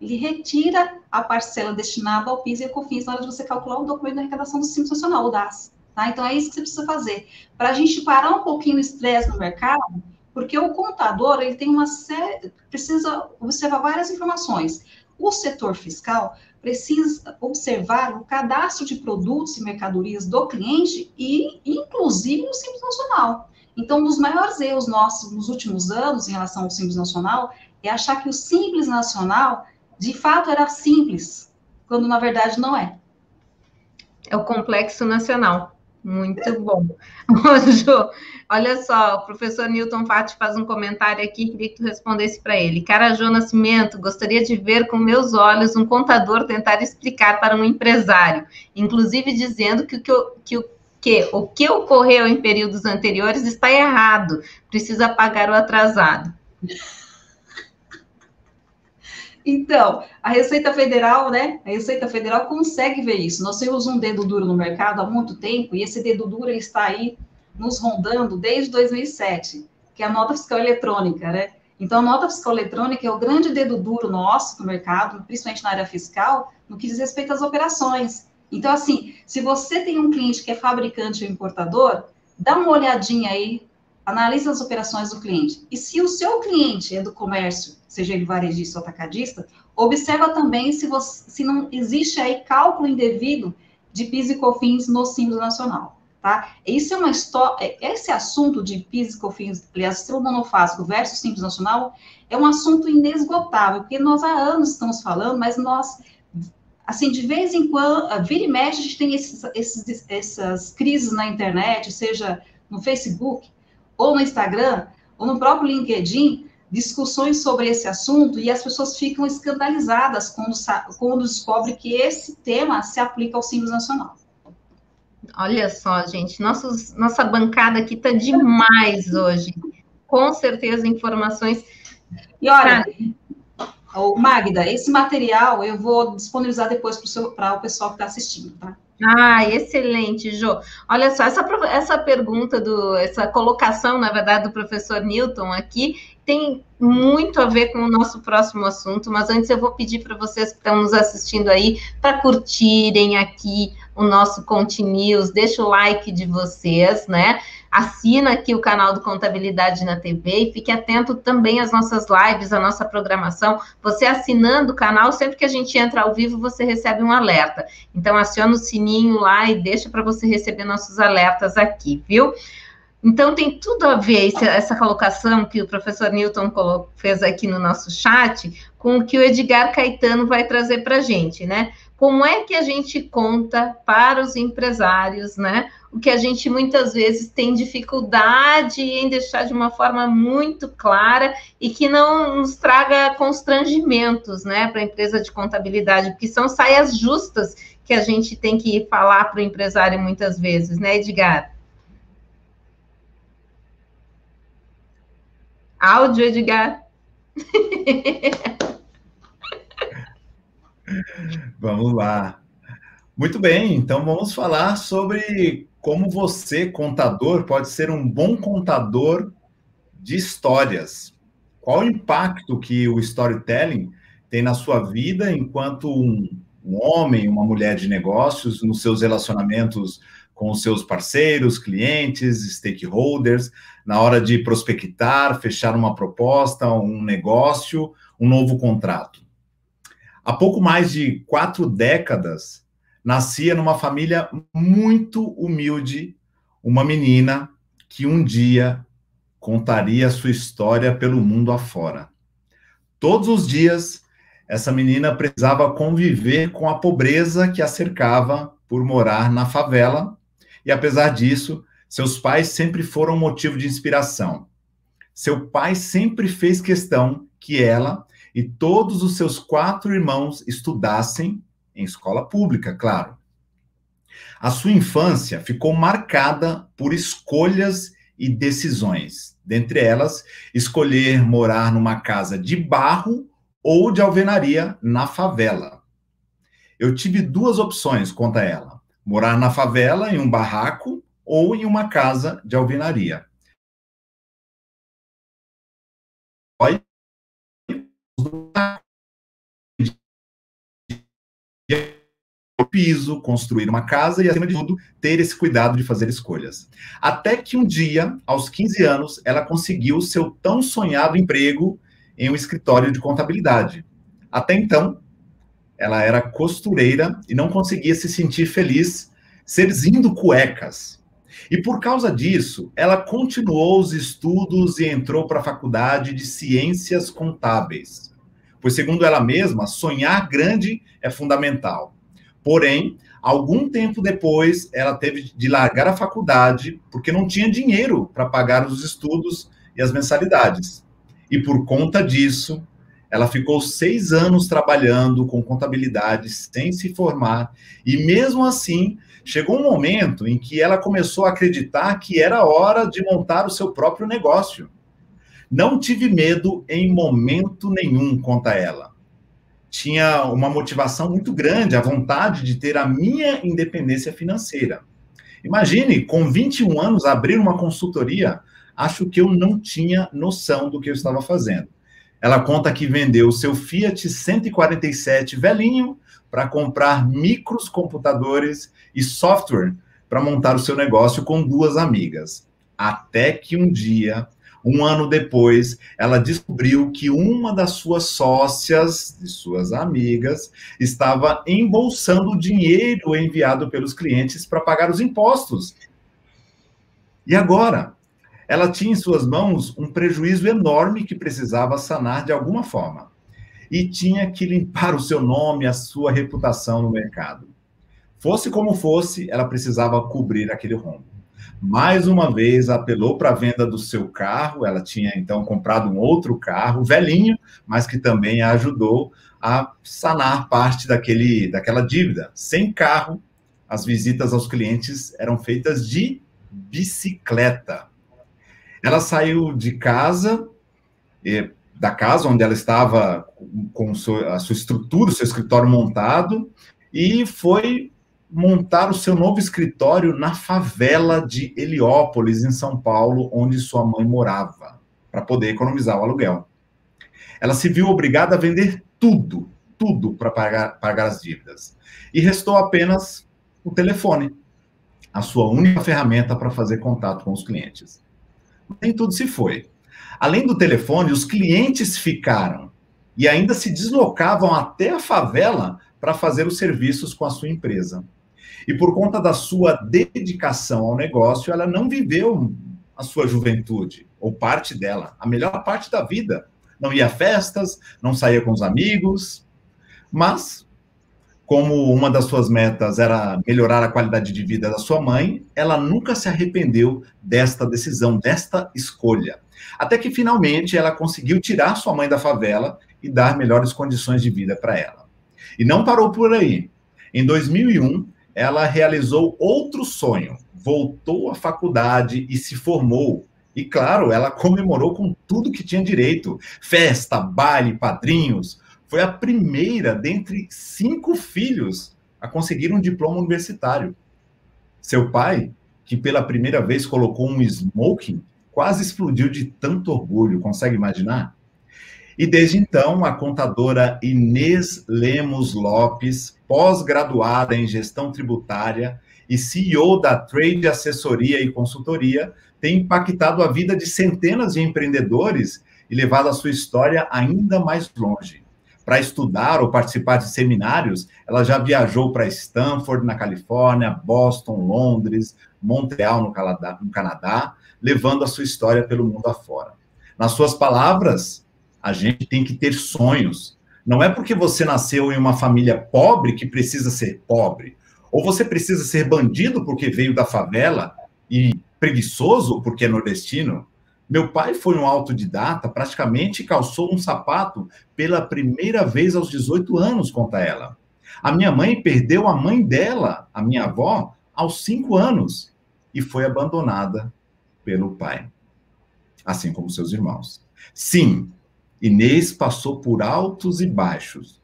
ele retira a parcela destinada ao PIS e ao COFINS na hora de você calcular o documento de arrecadação do Simples Nacional, o DAS. Tá? Então, é isso que você precisa fazer. Para a gente parar um pouquinho o estresse no mercado, porque o contador, ele tem uma série, precisa observar várias informações. O setor fiscal precisa observar o cadastro de produtos e mercadorias do cliente e, inclusive, o Simples Nacional. Então, um dos maiores erros nossos nos últimos anos em relação ao Simples Nacional é achar que o Simples Nacional, de fato, era simples, quando na verdade não é. É o complexo nacional. Muito bom. Ju, olha só, o professor Newton Fati faz um comentário aqui, queria que tu respondesse para ele. Cara Jô Nascimento, gostaria de ver com meus olhos um contador tentar explicar para um empresário, inclusive dizendo que, que, que, que o que ocorreu em períodos anteriores está errado, precisa pagar o atrasado. Então, a Receita Federal, né? A Receita Federal consegue ver isso. Nós temos um dedo duro no mercado há muito tempo e esse dedo duro está aí nos rondando desde 2007, que é a nota fiscal eletrônica, né? Então, a nota fiscal eletrônica é o grande dedo duro nosso no mercado, principalmente na área fiscal, no que diz respeito às operações. Então, assim, se você tem um cliente que é fabricante ou importador, dá uma olhadinha aí analisa as operações do cliente. E se o seu cliente é do comércio, seja ele varejista ou atacadista, observa também se, você, se não existe aí cálculo indevido de PIS e COFINS no Simples Nacional. tá? Isso é uma história, esse assunto de PIS e COFINS, aliás, monofásico versus Simples Nacional, é um assunto inesgotável, porque nós há anos estamos falando, mas nós, assim, de vez em quando, vira e mexe, a gente tem esses, esses, essas crises na internet, seja no Facebook, ou no Instagram, ou no próprio LinkedIn, discussões sobre esse assunto e as pessoas ficam escandalizadas quando, quando descobrem que esse tema se aplica ao Simples Nacional. Olha só, gente, nossos, nossa bancada aqui está demais hoje. Com certeza, informações. E olha, Magda, esse material eu vou disponibilizar depois para o pessoal que está assistindo, tá? Ah, excelente, Jo. Olha só, essa, essa pergunta, do, essa colocação, na verdade, do professor Newton aqui, tem muito a ver com o nosso próximo assunto, mas antes eu vou pedir para vocês que estão nos assistindo aí para curtirem aqui o nosso Conte News, deixa o like de vocês, né? Assina aqui o canal do Contabilidade na TV e fique atento também às nossas lives, à nossa programação. Você assinando o canal, sempre que a gente entra ao vivo, você recebe um alerta. Então, aciona o sininho lá e deixa para você receber nossos alertas aqui, viu? Então, tem tudo a ver essa colocação que o professor Newton fez aqui no nosso chat com o que o Edgar Caetano vai trazer para a gente, né? Como é que a gente conta para os empresários, né? O que a gente muitas vezes tem dificuldade em deixar de uma forma muito clara e que não nos traga constrangimentos, né, para a empresa de contabilidade, porque são saias justas que a gente tem que falar para o empresário muitas vezes, né, Edgar? Áudio, Edgar. Vamos lá. Muito bem, então vamos falar sobre como você, contador, pode ser um bom contador de histórias. Qual o impacto que o storytelling tem na sua vida enquanto um, um homem, uma mulher de negócios, nos seus relacionamentos com os seus parceiros, clientes, stakeholders, na hora de prospectar, fechar uma proposta, um negócio, um novo contrato. Há pouco mais de quatro décadas, nascia numa família muito humilde, uma menina que um dia contaria sua história pelo mundo afora. Todos os dias, essa menina precisava conviver com a pobreza que a cercava por morar na favela, e apesar disso, seus pais sempre foram motivo de inspiração. Seu pai sempre fez questão que ela e todos os seus quatro irmãos estudassem em escola pública, claro. A sua infância ficou marcada por escolhas e decisões. Dentre elas, escolher morar numa casa de barro ou de alvenaria na favela. Eu tive duas opções, conta ela: morar na favela, em um barraco, ou em uma casa de alvenaria piso, construir uma casa e, acima de tudo, ter esse cuidado de fazer escolhas. Até que um dia, aos 15 anos, ela conseguiu seu tão sonhado emprego em um escritório de contabilidade. Até então, ela era costureira e não conseguia se sentir feliz servindo cuecas. E por causa disso, ela continuou os estudos e entrou para a faculdade de Ciências Contábeis. Pois, segundo ela mesma, sonhar grande é fundamental. Porém, algum tempo depois, ela teve de largar a faculdade porque não tinha dinheiro para pagar os estudos e as mensalidades. E por conta disso, ela ficou seis anos trabalhando com contabilidade sem se formar, e mesmo assim, chegou um momento em que ela começou a acreditar que era hora de montar o seu próprio negócio. Não tive medo em momento nenhum, conta ela tinha uma motivação muito grande, a vontade de ter a minha independência financeira. Imagine, com 21 anos, abrir uma consultoria, acho que eu não tinha noção do que eu estava fazendo. Ela conta que vendeu seu Fiat 147 velhinho para comprar micros computadores e software para montar o seu negócio com duas amigas. Até que um dia um ano depois, ela descobriu que uma das suas sócias, de suas amigas, estava embolsando o dinheiro enviado pelos clientes para pagar os impostos. E agora, ela tinha em suas mãos um prejuízo enorme que precisava sanar de alguma forma. E tinha que limpar o seu nome, a sua reputação no mercado. Fosse como fosse, ela precisava cobrir aquele rombo. Mais uma vez, apelou para a venda do seu carro. Ela tinha então comprado um outro carro, velhinho, mas que também ajudou a sanar parte daquele, daquela dívida. Sem carro, as visitas aos clientes eram feitas de bicicleta. Ela saiu de casa, da casa onde ela estava com a sua estrutura, o seu escritório montado, e foi montar o seu novo escritório na favela de Heliópolis, em São Paulo, onde sua mãe morava, para poder economizar o aluguel. Ela se viu obrigada a vender tudo, tudo para pagar, pagar as dívidas. E restou apenas o telefone, a sua única ferramenta para fazer contato com os clientes. Nem tudo se foi. Além do telefone, os clientes ficaram e ainda se deslocavam até a favela para fazer os serviços com a sua empresa. E por conta da sua dedicação ao negócio, ela não viveu a sua juventude, ou parte dela, a melhor parte da vida. Não ia a festas, não saía com os amigos, mas como uma das suas metas era melhorar a qualidade de vida da sua mãe, ela nunca se arrependeu desta decisão, desta escolha. Até que finalmente ela conseguiu tirar sua mãe da favela e dar melhores condições de vida para ela. E não parou por aí. Em 2001, ela realizou outro sonho, voltou à faculdade e se formou. E claro, ela comemorou com tudo que tinha direito: festa, baile, padrinhos. Foi a primeira dentre cinco filhos a conseguir um diploma universitário. Seu pai, que pela primeira vez colocou um smoking, quase explodiu de tanto orgulho. Consegue imaginar? E desde então, a contadora Inês Lemos Lopes, pós-graduada em gestão tributária e CEO da Trade Assessoria e Consultoria, tem impactado a vida de centenas de empreendedores e levado a sua história ainda mais longe. Para estudar ou participar de seminários, ela já viajou para Stanford, na Califórnia, Boston, Londres, Montreal, no Canadá, levando a sua história pelo mundo afora. Nas suas palavras, a gente tem que ter sonhos. Não é porque você nasceu em uma família pobre que precisa ser pobre. Ou você precisa ser bandido porque veio da favela e preguiçoso porque é nordestino. Meu pai foi um autodidata, praticamente calçou um sapato pela primeira vez aos 18 anos, conta ela. A minha mãe perdeu a mãe dela, a minha avó, aos 5 anos e foi abandonada pelo pai, assim como seus irmãos. Sim, Inês passou por altos e baixos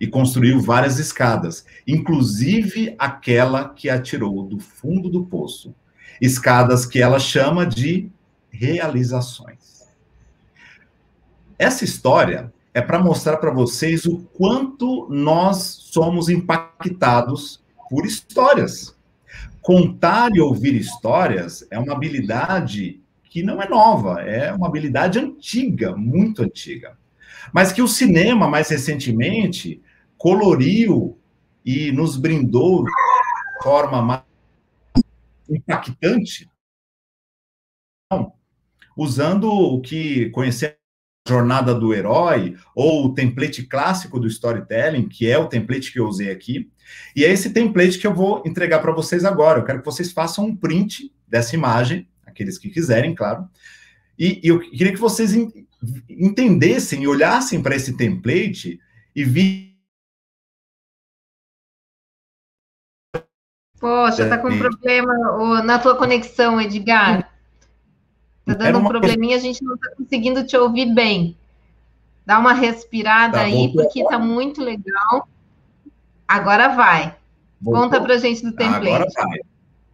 e construiu várias escadas, inclusive aquela que a tirou do fundo do poço. Escadas que ela chama de realizações. Essa história é para mostrar para vocês o quanto nós somos impactados por histórias. Contar e ouvir histórias é uma habilidade que não é nova, é uma habilidade antiga, muito antiga. Mas que o cinema, mais recentemente, coloriu e nos brindou de forma mais impactante, usando o que conhecemos jornada do herói ou o template clássico do storytelling, que é o template que eu usei aqui. E é esse template que eu vou entregar para vocês agora. Eu quero que vocês façam um print dessa imagem aqueles que quiserem, claro. E, e eu queria que vocês entendessem e olhassem para esse template e vi Poxa, tá com um problema na tua conexão, Edgar. Tá dando um probleminha, a gente não tá conseguindo te ouvir bem. Dá uma respirada tá, aí, porque tá muito legal. Agora vai. Voltou. Conta pra gente do template. Agora vai.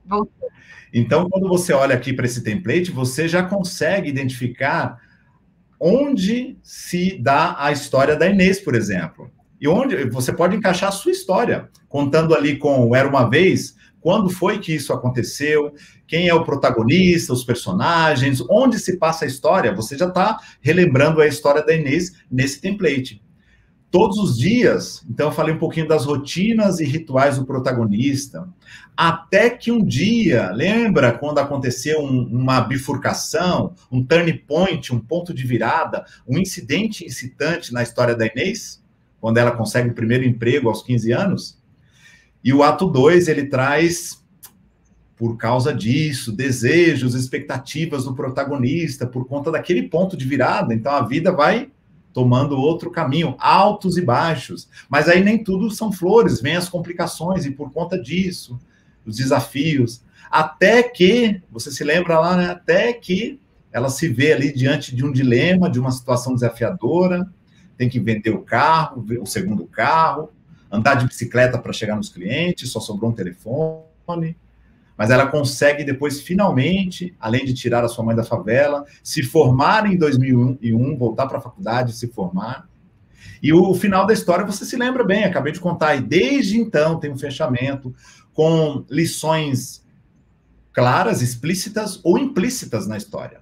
Voltou. Então, quando você olha aqui para esse template, você já consegue identificar onde se dá a história da Inês, por exemplo. E onde você pode encaixar a sua história, contando ali com Era uma vez, quando foi que isso aconteceu, quem é o protagonista, os personagens, onde se passa a história, você já está relembrando a história da Inês nesse template. todos os dias. Então, eu falei um pouquinho das rotinas e rituais do protagonista. Até que um dia, lembra quando aconteceu um, uma bifurcação, um turn point, um ponto de virada, um incidente incitante na história da Inês? Quando ela consegue o primeiro emprego aos 15 anos? E o ato 2, ele traz, por causa disso, desejos, expectativas do protagonista, por conta daquele ponto de virada. Então, a vida vai tomando outro caminho, altos e baixos. Mas aí nem tudo são flores, vem as complicações, e por conta disso, os desafios. Até que, você se lembra lá, né? Até que ela se vê ali diante de um dilema, de uma situação desafiadora, tem que vender o carro, o segundo carro, andar de bicicleta para chegar nos clientes, só sobrou um telefone mas ela consegue depois, finalmente, além de tirar a sua mãe da favela, se formar em 2001, voltar para a faculdade, se formar. E o final da história você se lembra bem, acabei de contar, e desde então tem um fechamento com lições claras, explícitas ou implícitas na história.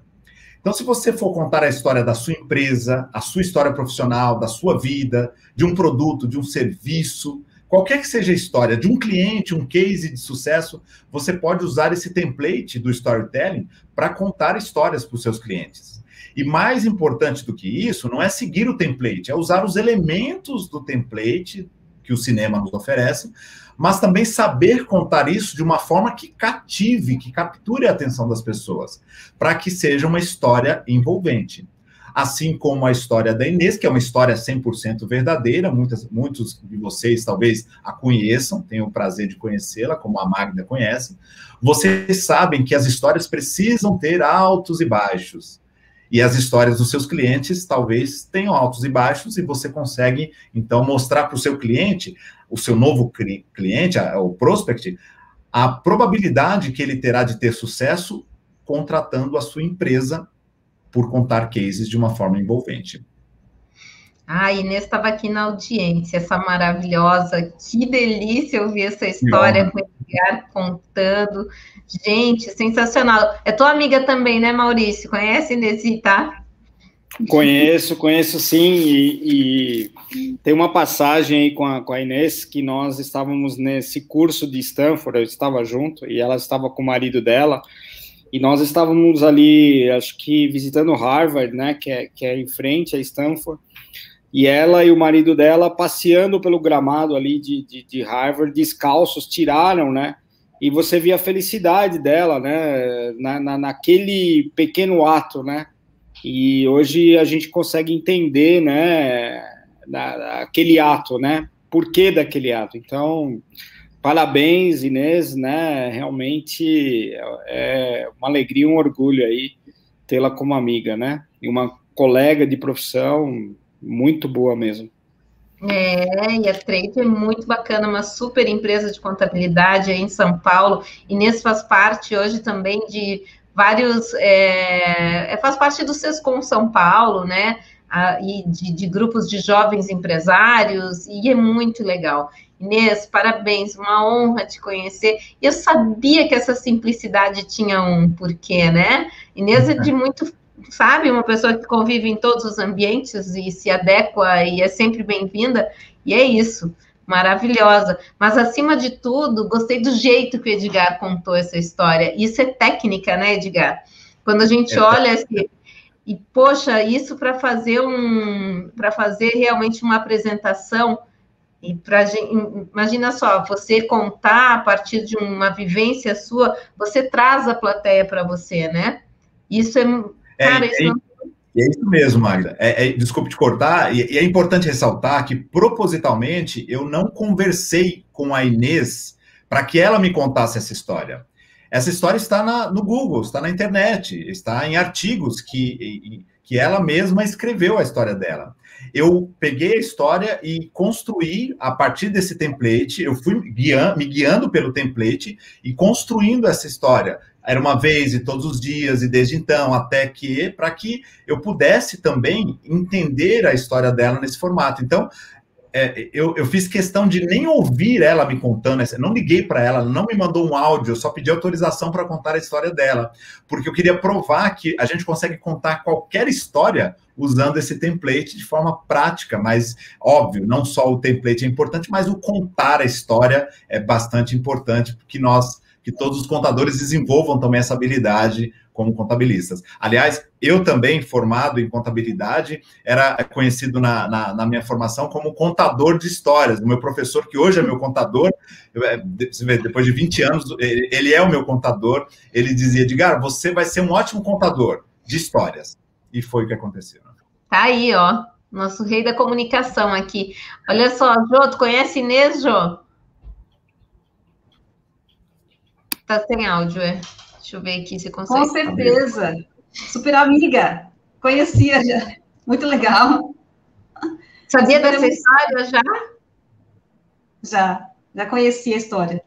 Então, se você for contar a história da sua empresa, a sua história profissional, da sua vida, de um produto, de um serviço, Qualquer que seja a história de um cliente, um case de sucesso, você pode usar esse template do storytelling para contar histórias para os seus clientes. E mais importante do que isso, não é seguir o template, é usar os elementos do template que o cinema nos oferece, mas também saber contar isso de uma forma que cative, que capture a atenção das pessoas, para que seja uma história envolvente assim como a história da Inês, que é uma história 100% verdadeira, muitas, muitos de vocês talvez a conheçam, tenham o prazer de conhecê-la, como a Magda conhece. Vocês sabem que as histórias precisam ter altos e baixos. E as histórias dos seus clientes talvez tenham altos e baixos, e você consegue, então, mostrar para o seu cliente, o seu novo cliente, o prospect, a probabilidade que ele terá de ter sucesso contratando a sua empresa por contar cases de uma forma envolvente. Ah, Inês estava aqui na audiência, essa maravilhosa, que delícia ouvir essa história contando. Gente, sensacional. É tua amiga também, né, Maurício? Conhece Inês, tá? Conheço, conheço sim, e, e, tem uma passagem aí com a, com a Inês que nós estávamos nesse curso de Stanford, eu estava junto, e ela estava com o marido dela, e nós estávamos ali, acho que visitando Harvard, né, que é, que é em frente a Stanford, e ela e o marido dela passeando pelo gramado ali de, de, de Harvard, descalços, tiraram, né, e você via a felicidade dela, né, na, na, naquele pequeno ato, né, e hoje a gente consegue entender, né, na, aquele ato, né, por que daquele ato, então parabéns, Inês, né? Realmente é uma alegria, um orgulho aí tê-la como amiga, né? E uma colega de profissão muito boa mesmo. É, e a Trade é muito bacana, uma super empresa de contabilidade aí em São Paulo. Inês faz parte hoje também de vários, é, é faz parte do Sescom São Paulo, né? Ah, e de, de grupos de jovens empresários, e é muito legal. Inês, parabéns, uma honra te conhecer. Eu sabia que essa simplicidade tinha um porquê, né? Inês é de muito, sabe, uma pessoa que convive em todos os ambientes e se adequa e é sempre bem-vinda, e é isso, maravilhosa. Mas acima de tudo, gostei do jeito que o Edgar contou essa história. Isso é técnica, né, Edgar? Quando a gente é olha assim, e poxa, isso para fazer um, para fazer realmente uma apresentação e para imagina só, você contar a partir de uma vivência sua, você traz a plateia para você, né? Isso é cara, é, isso é, é isso mesmo, Magda. É, é, desculpe te cortar, e, e, é importante ressaltar que propositalmente eu não conversei com a Inês para que ela me contasse essa história. Essa história está na, no Google, está na internet, está em artigos que, que ela mesma escreveu a história dela eu peguei a história e construí a partir desse template, eu fui guiando, me guiando pelo template e construindo essa história. Era uma vez e todos os dias, e desde então, até que, para que eu pudesse também entender a história dela nesse formato. Então, é, eu, eu, fiz questão de nem ouvir ela me contando, não liguei para ela, não me mandou um áudio, eu só pedi autorização para contar a história dela, porque eu queria provar que a gente consegue contar qualquer história usando esse template de forma prática, mas óbvio, não só o template é importante, mas o contar a história é bastante importante, porque nós, que todos os contadores desenvolvam também essa habilidade como contabilistas. Aliás, eu também, formado em contabilidade, era conhecido na, na, na, minha formação como contador de histórias. O meu professor, que hoje é meu contador, é, depois de 20 anos, ele é o meu contador, ele dizia, Edgar, você vai ser um ótimo contador de histórias. E foi o que aconteceu. Tá aí, ó, nosso rei da comunicação aqui. Olha só, Jô, tu conhece Inês, Jô? Tá sem áudio, é. Deixa eu ver aqui se consegue. Com certeza. Super amiga. Conhecia já. Muito legal. Sabia Super dessa história já? Já. Já conhecia a história.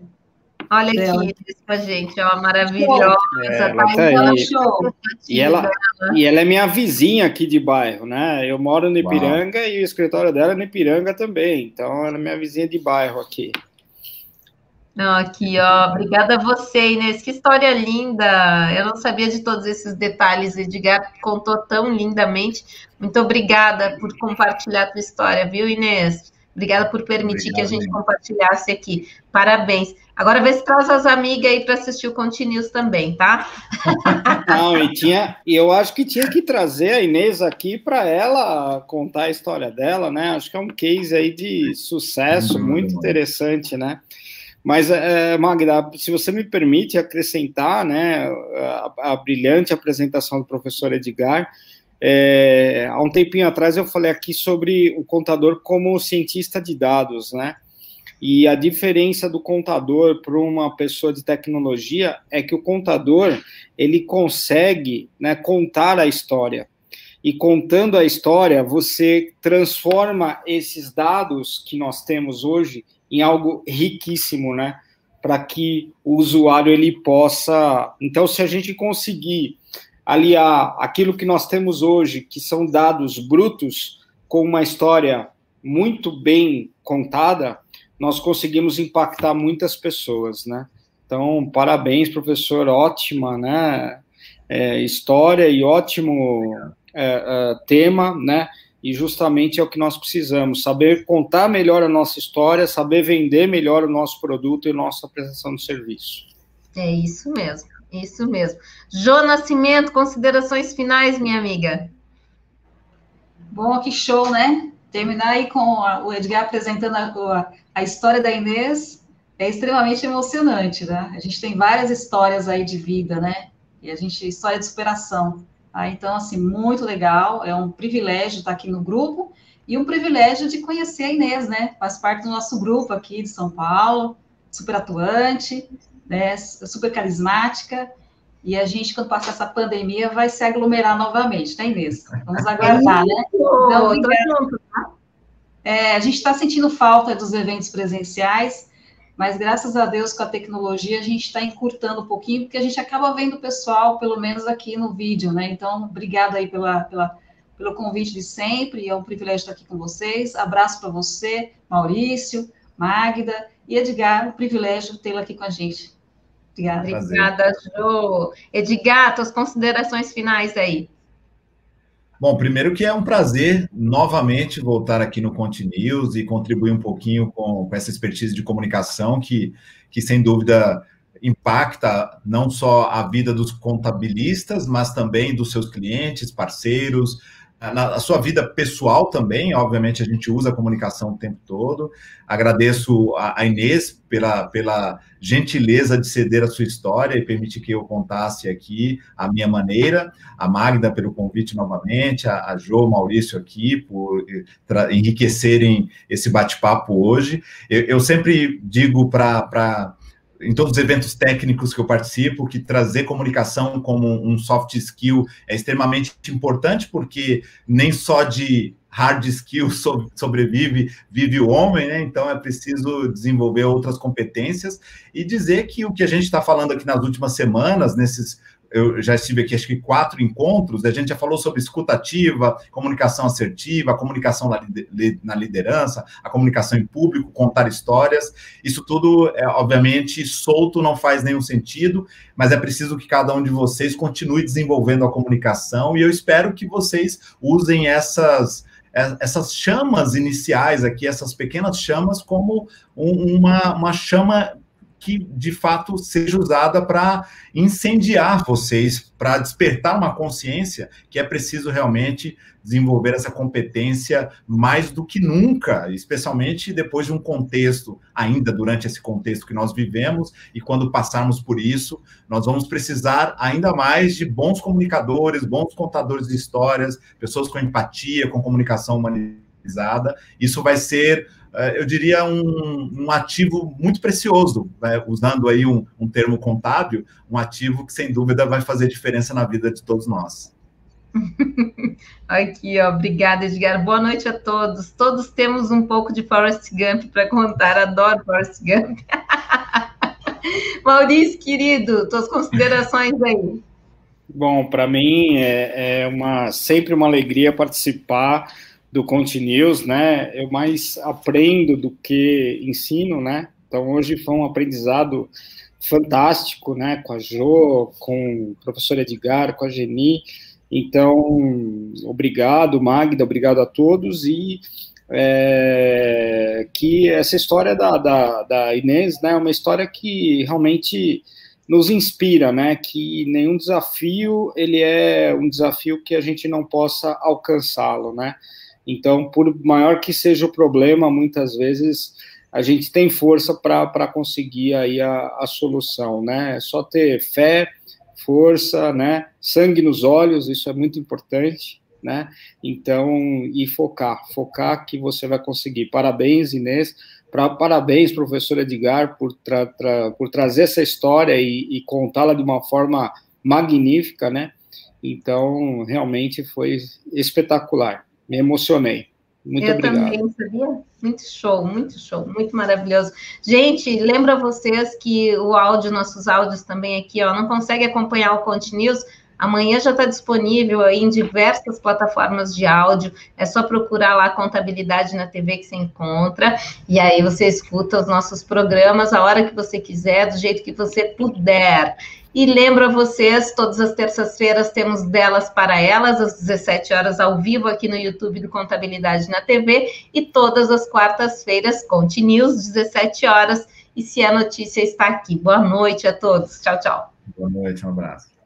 Olha dela. aqui com a gente, ó, maravilhosa. É, ela tá aí. Show. E ela, e ela é minha vizinha aqui de bairro, né? Eu moro no Ipiranga Uau. e o escritório dela é no Ipiranga também. Então, ela é minha vizinha de bairro aqui. Não, aqui, ó. Obrigada a você, Inês. Que história linda. Eu não sabia de todos esses detalhes. Edgar contou tão lindamente. Muito obrigada por compartilhar a tua história, viu, Inês? Obrigada por permitir Obrigado, que a gente compartilhasse aqui. Parabéns. Agora vê se traz as amigas aí para assistir o Continuous também, tá? Não, e tinha, e eu acho que tinha que trazer a Inês aqui para ela contar a história dela, né? Acho que é um case aí de sucesso muito interessante, né? Mas, é, Magda, se você me permite acrescentar né, a, a brilhante apresentação do professor Edgar, é, há um tempinho atrás eu falei aqui sobre o contador como cientista de dados, né? E a diferença do contador para uma pessoa de tecnologia é que o contador ele consegue né, contar a história. E contando a história, você transforma esses dados que nós temos hoje em algo riquíssimo, né? Para que o usuário ele possa. Então, se a gente conseguir aliar aquilo que nós temos hoje, que são dados brutos, com uma história muito bem contada, nós conseguimos impactar muitas pessoas, né? Então, parabéns, professor, ótima, né? É, história e ótimo é, é, tema, né? E justamente é o que nós precisamos, saber contar melhor a nossa história, saber vender melhor o nosso produto e nossa prestação de serviço. É isso mesmo, isso mesmo. Jô Nascimento, considerações finais, minha amiga. Bom, que show, né? Terminar aí com a, o Edgar apresentando a, a história da Inês é extremamente emocionante, né? A gente tem várias histórias aí de vida, né? E a gente, história de superação. Tá? Então, assim, muito legal, é um privilégio estar aqui no grupo e um privilégio de conhecer a Inês, né? Faz parte do nosso grupo aqui de São Paulo, super atuante, né? super carismática. E a gente, quando passar essa pandemia, vai se aglomerar novamente, né, Inês? Vamos aguardar, né? Então, tá? é, a gente está sentindo falta dos eventos presenciais, mas graças a Deus com a tecnologia a gente está encurtando um pouquinho, porque a gente acaba vendo o pessoal, pelo menos aqui no vídeo, né? Então, obrigada aí pela, pela, pelo convite de sempre, é um privilégio estar aqui com vocês. Abraço para você, Maurício, Magda e Edgar, um privilégio tê-lo aqui com a gente. Obrigada. Obrigada, Jo. Edgar, suas considerações finais aí. Bom, primeiro que é um prazer novamente voltar aqui no Conte News e contribuir um pouquinho com, com essa expertise de comunicação que, que, sem dúvida, impacta não só a vida dos contabilistas, mas também dos seus clientes, parceiros, na sua vida pessoal também, obviamente a gente usa a comunicação o tempo todo. Agradeço a, Inês pela, pela gentileza de ceder a sua história e permitir que eu contasse aqui a minha maneira, a Magda pelo convite novamente, a, a Jo, Maurício aqui por enriquecerem esse bate-papo hoje. Eu, eu sempre digo para em todos os eventos técnicos que eu participo, que trazer comunicação como um soft skill é extremamente importante, porque nem só de hard skill sobrevive, vive o homem, né? Então é preciso desenvolver outras competências e dizer que o que a gente está falando aqui nas últimas semanas, nesses eu já estive aqui, acho que quatro encontros, a gente já falou sobre escutativa, comunicação assertiva, comunicação na liderança, a comunicação em público, contar histórias. Isso tudo, é, obviamente, solto não faz nenhum sentido, mas é preciso que cada um de vocês continue desenvolvendo a comunicação e eu espero que vocês usem essas é, essas chamas iniciais aqui, essas pequenas chamas, como uma, uma chama que de fato seja usada para incendiar vocês, para despertar uma consciência que é preciso realmente desenvolver essa competência mais do que nunca, especialmente depois de um contexto, ainda durante esse contexto que nós vivemos, e quando passarmos por isso, nós vamos precisar ainda mais de bons comunicadores, bons contadores de histórias, pessoas com empatia, com comunicação humanizada. Isso vai ser eu diria, um, um ativo muito precioso, né? usando aí um, um termo contábil, um ativo que, sem dúvida, vai fazer diferença na vida de todos nós. Aqui, ó, obrigada, Edgar. Boa noite a todos. Todos temos um pouco de Forrest Gump para contar. Adoro Forrest Gump. Maurício, querido, tuas considerações aí. Bom, para mim é, é, uma sempre uma alegria participar do Continuous, né? Eu mais aprendo do que ensino, né? Então hoje foi um aprendizado fantástico, né? Com a Jo, com o professor Edgar, com a Geni. Então, obrigado, Magda, obrigado a todos e é, que essa história da, da, da Inês, né? É uma história que realmente nos inspira, né? Que nenhum desafio ele é um desafio que a gente não possa alcançá-lo, né? Então, por maior que seja o problema, muitas vezes a gente tem força para conseguir aí a, a solução, né? É só ter fé, força, né? Sangue nos olhos, isso é muito importante, né? Então, e focar, focar que você vai conseguir. Parabéns, Inês. Pra, parabéns, professor Edgar, por, tra, tra, por trazer essa história e, e contá-la de uma forma magnífica, né? Então, realmente foi espetacular me emocionei. Muito eu obrigado. também, sabia? Muito show, muito show, muito maravilhoso. Gente, lembra vocês que o áudio, nossos áudios também aqui, ó, não consegue acompanhar o Continuous, Amanhã já está disponível aí em diversas plataformas de áudio. É só procurar lá Contabilidade na TV que você encontra. E aí você escuta os nossos programas a hora que você quiser, do jeito que você puder. E lembro a vocês, todas as terças-feiras temos delas para elas, às 17 horas ao vivo aqui no YouTube do Contabilidade na TV, e todas as quartas-feiras, Conte News, 17 horas. E se a notícia está aqui. Boa noite a todos. Tchau, tchau. Boa noite, um abraço.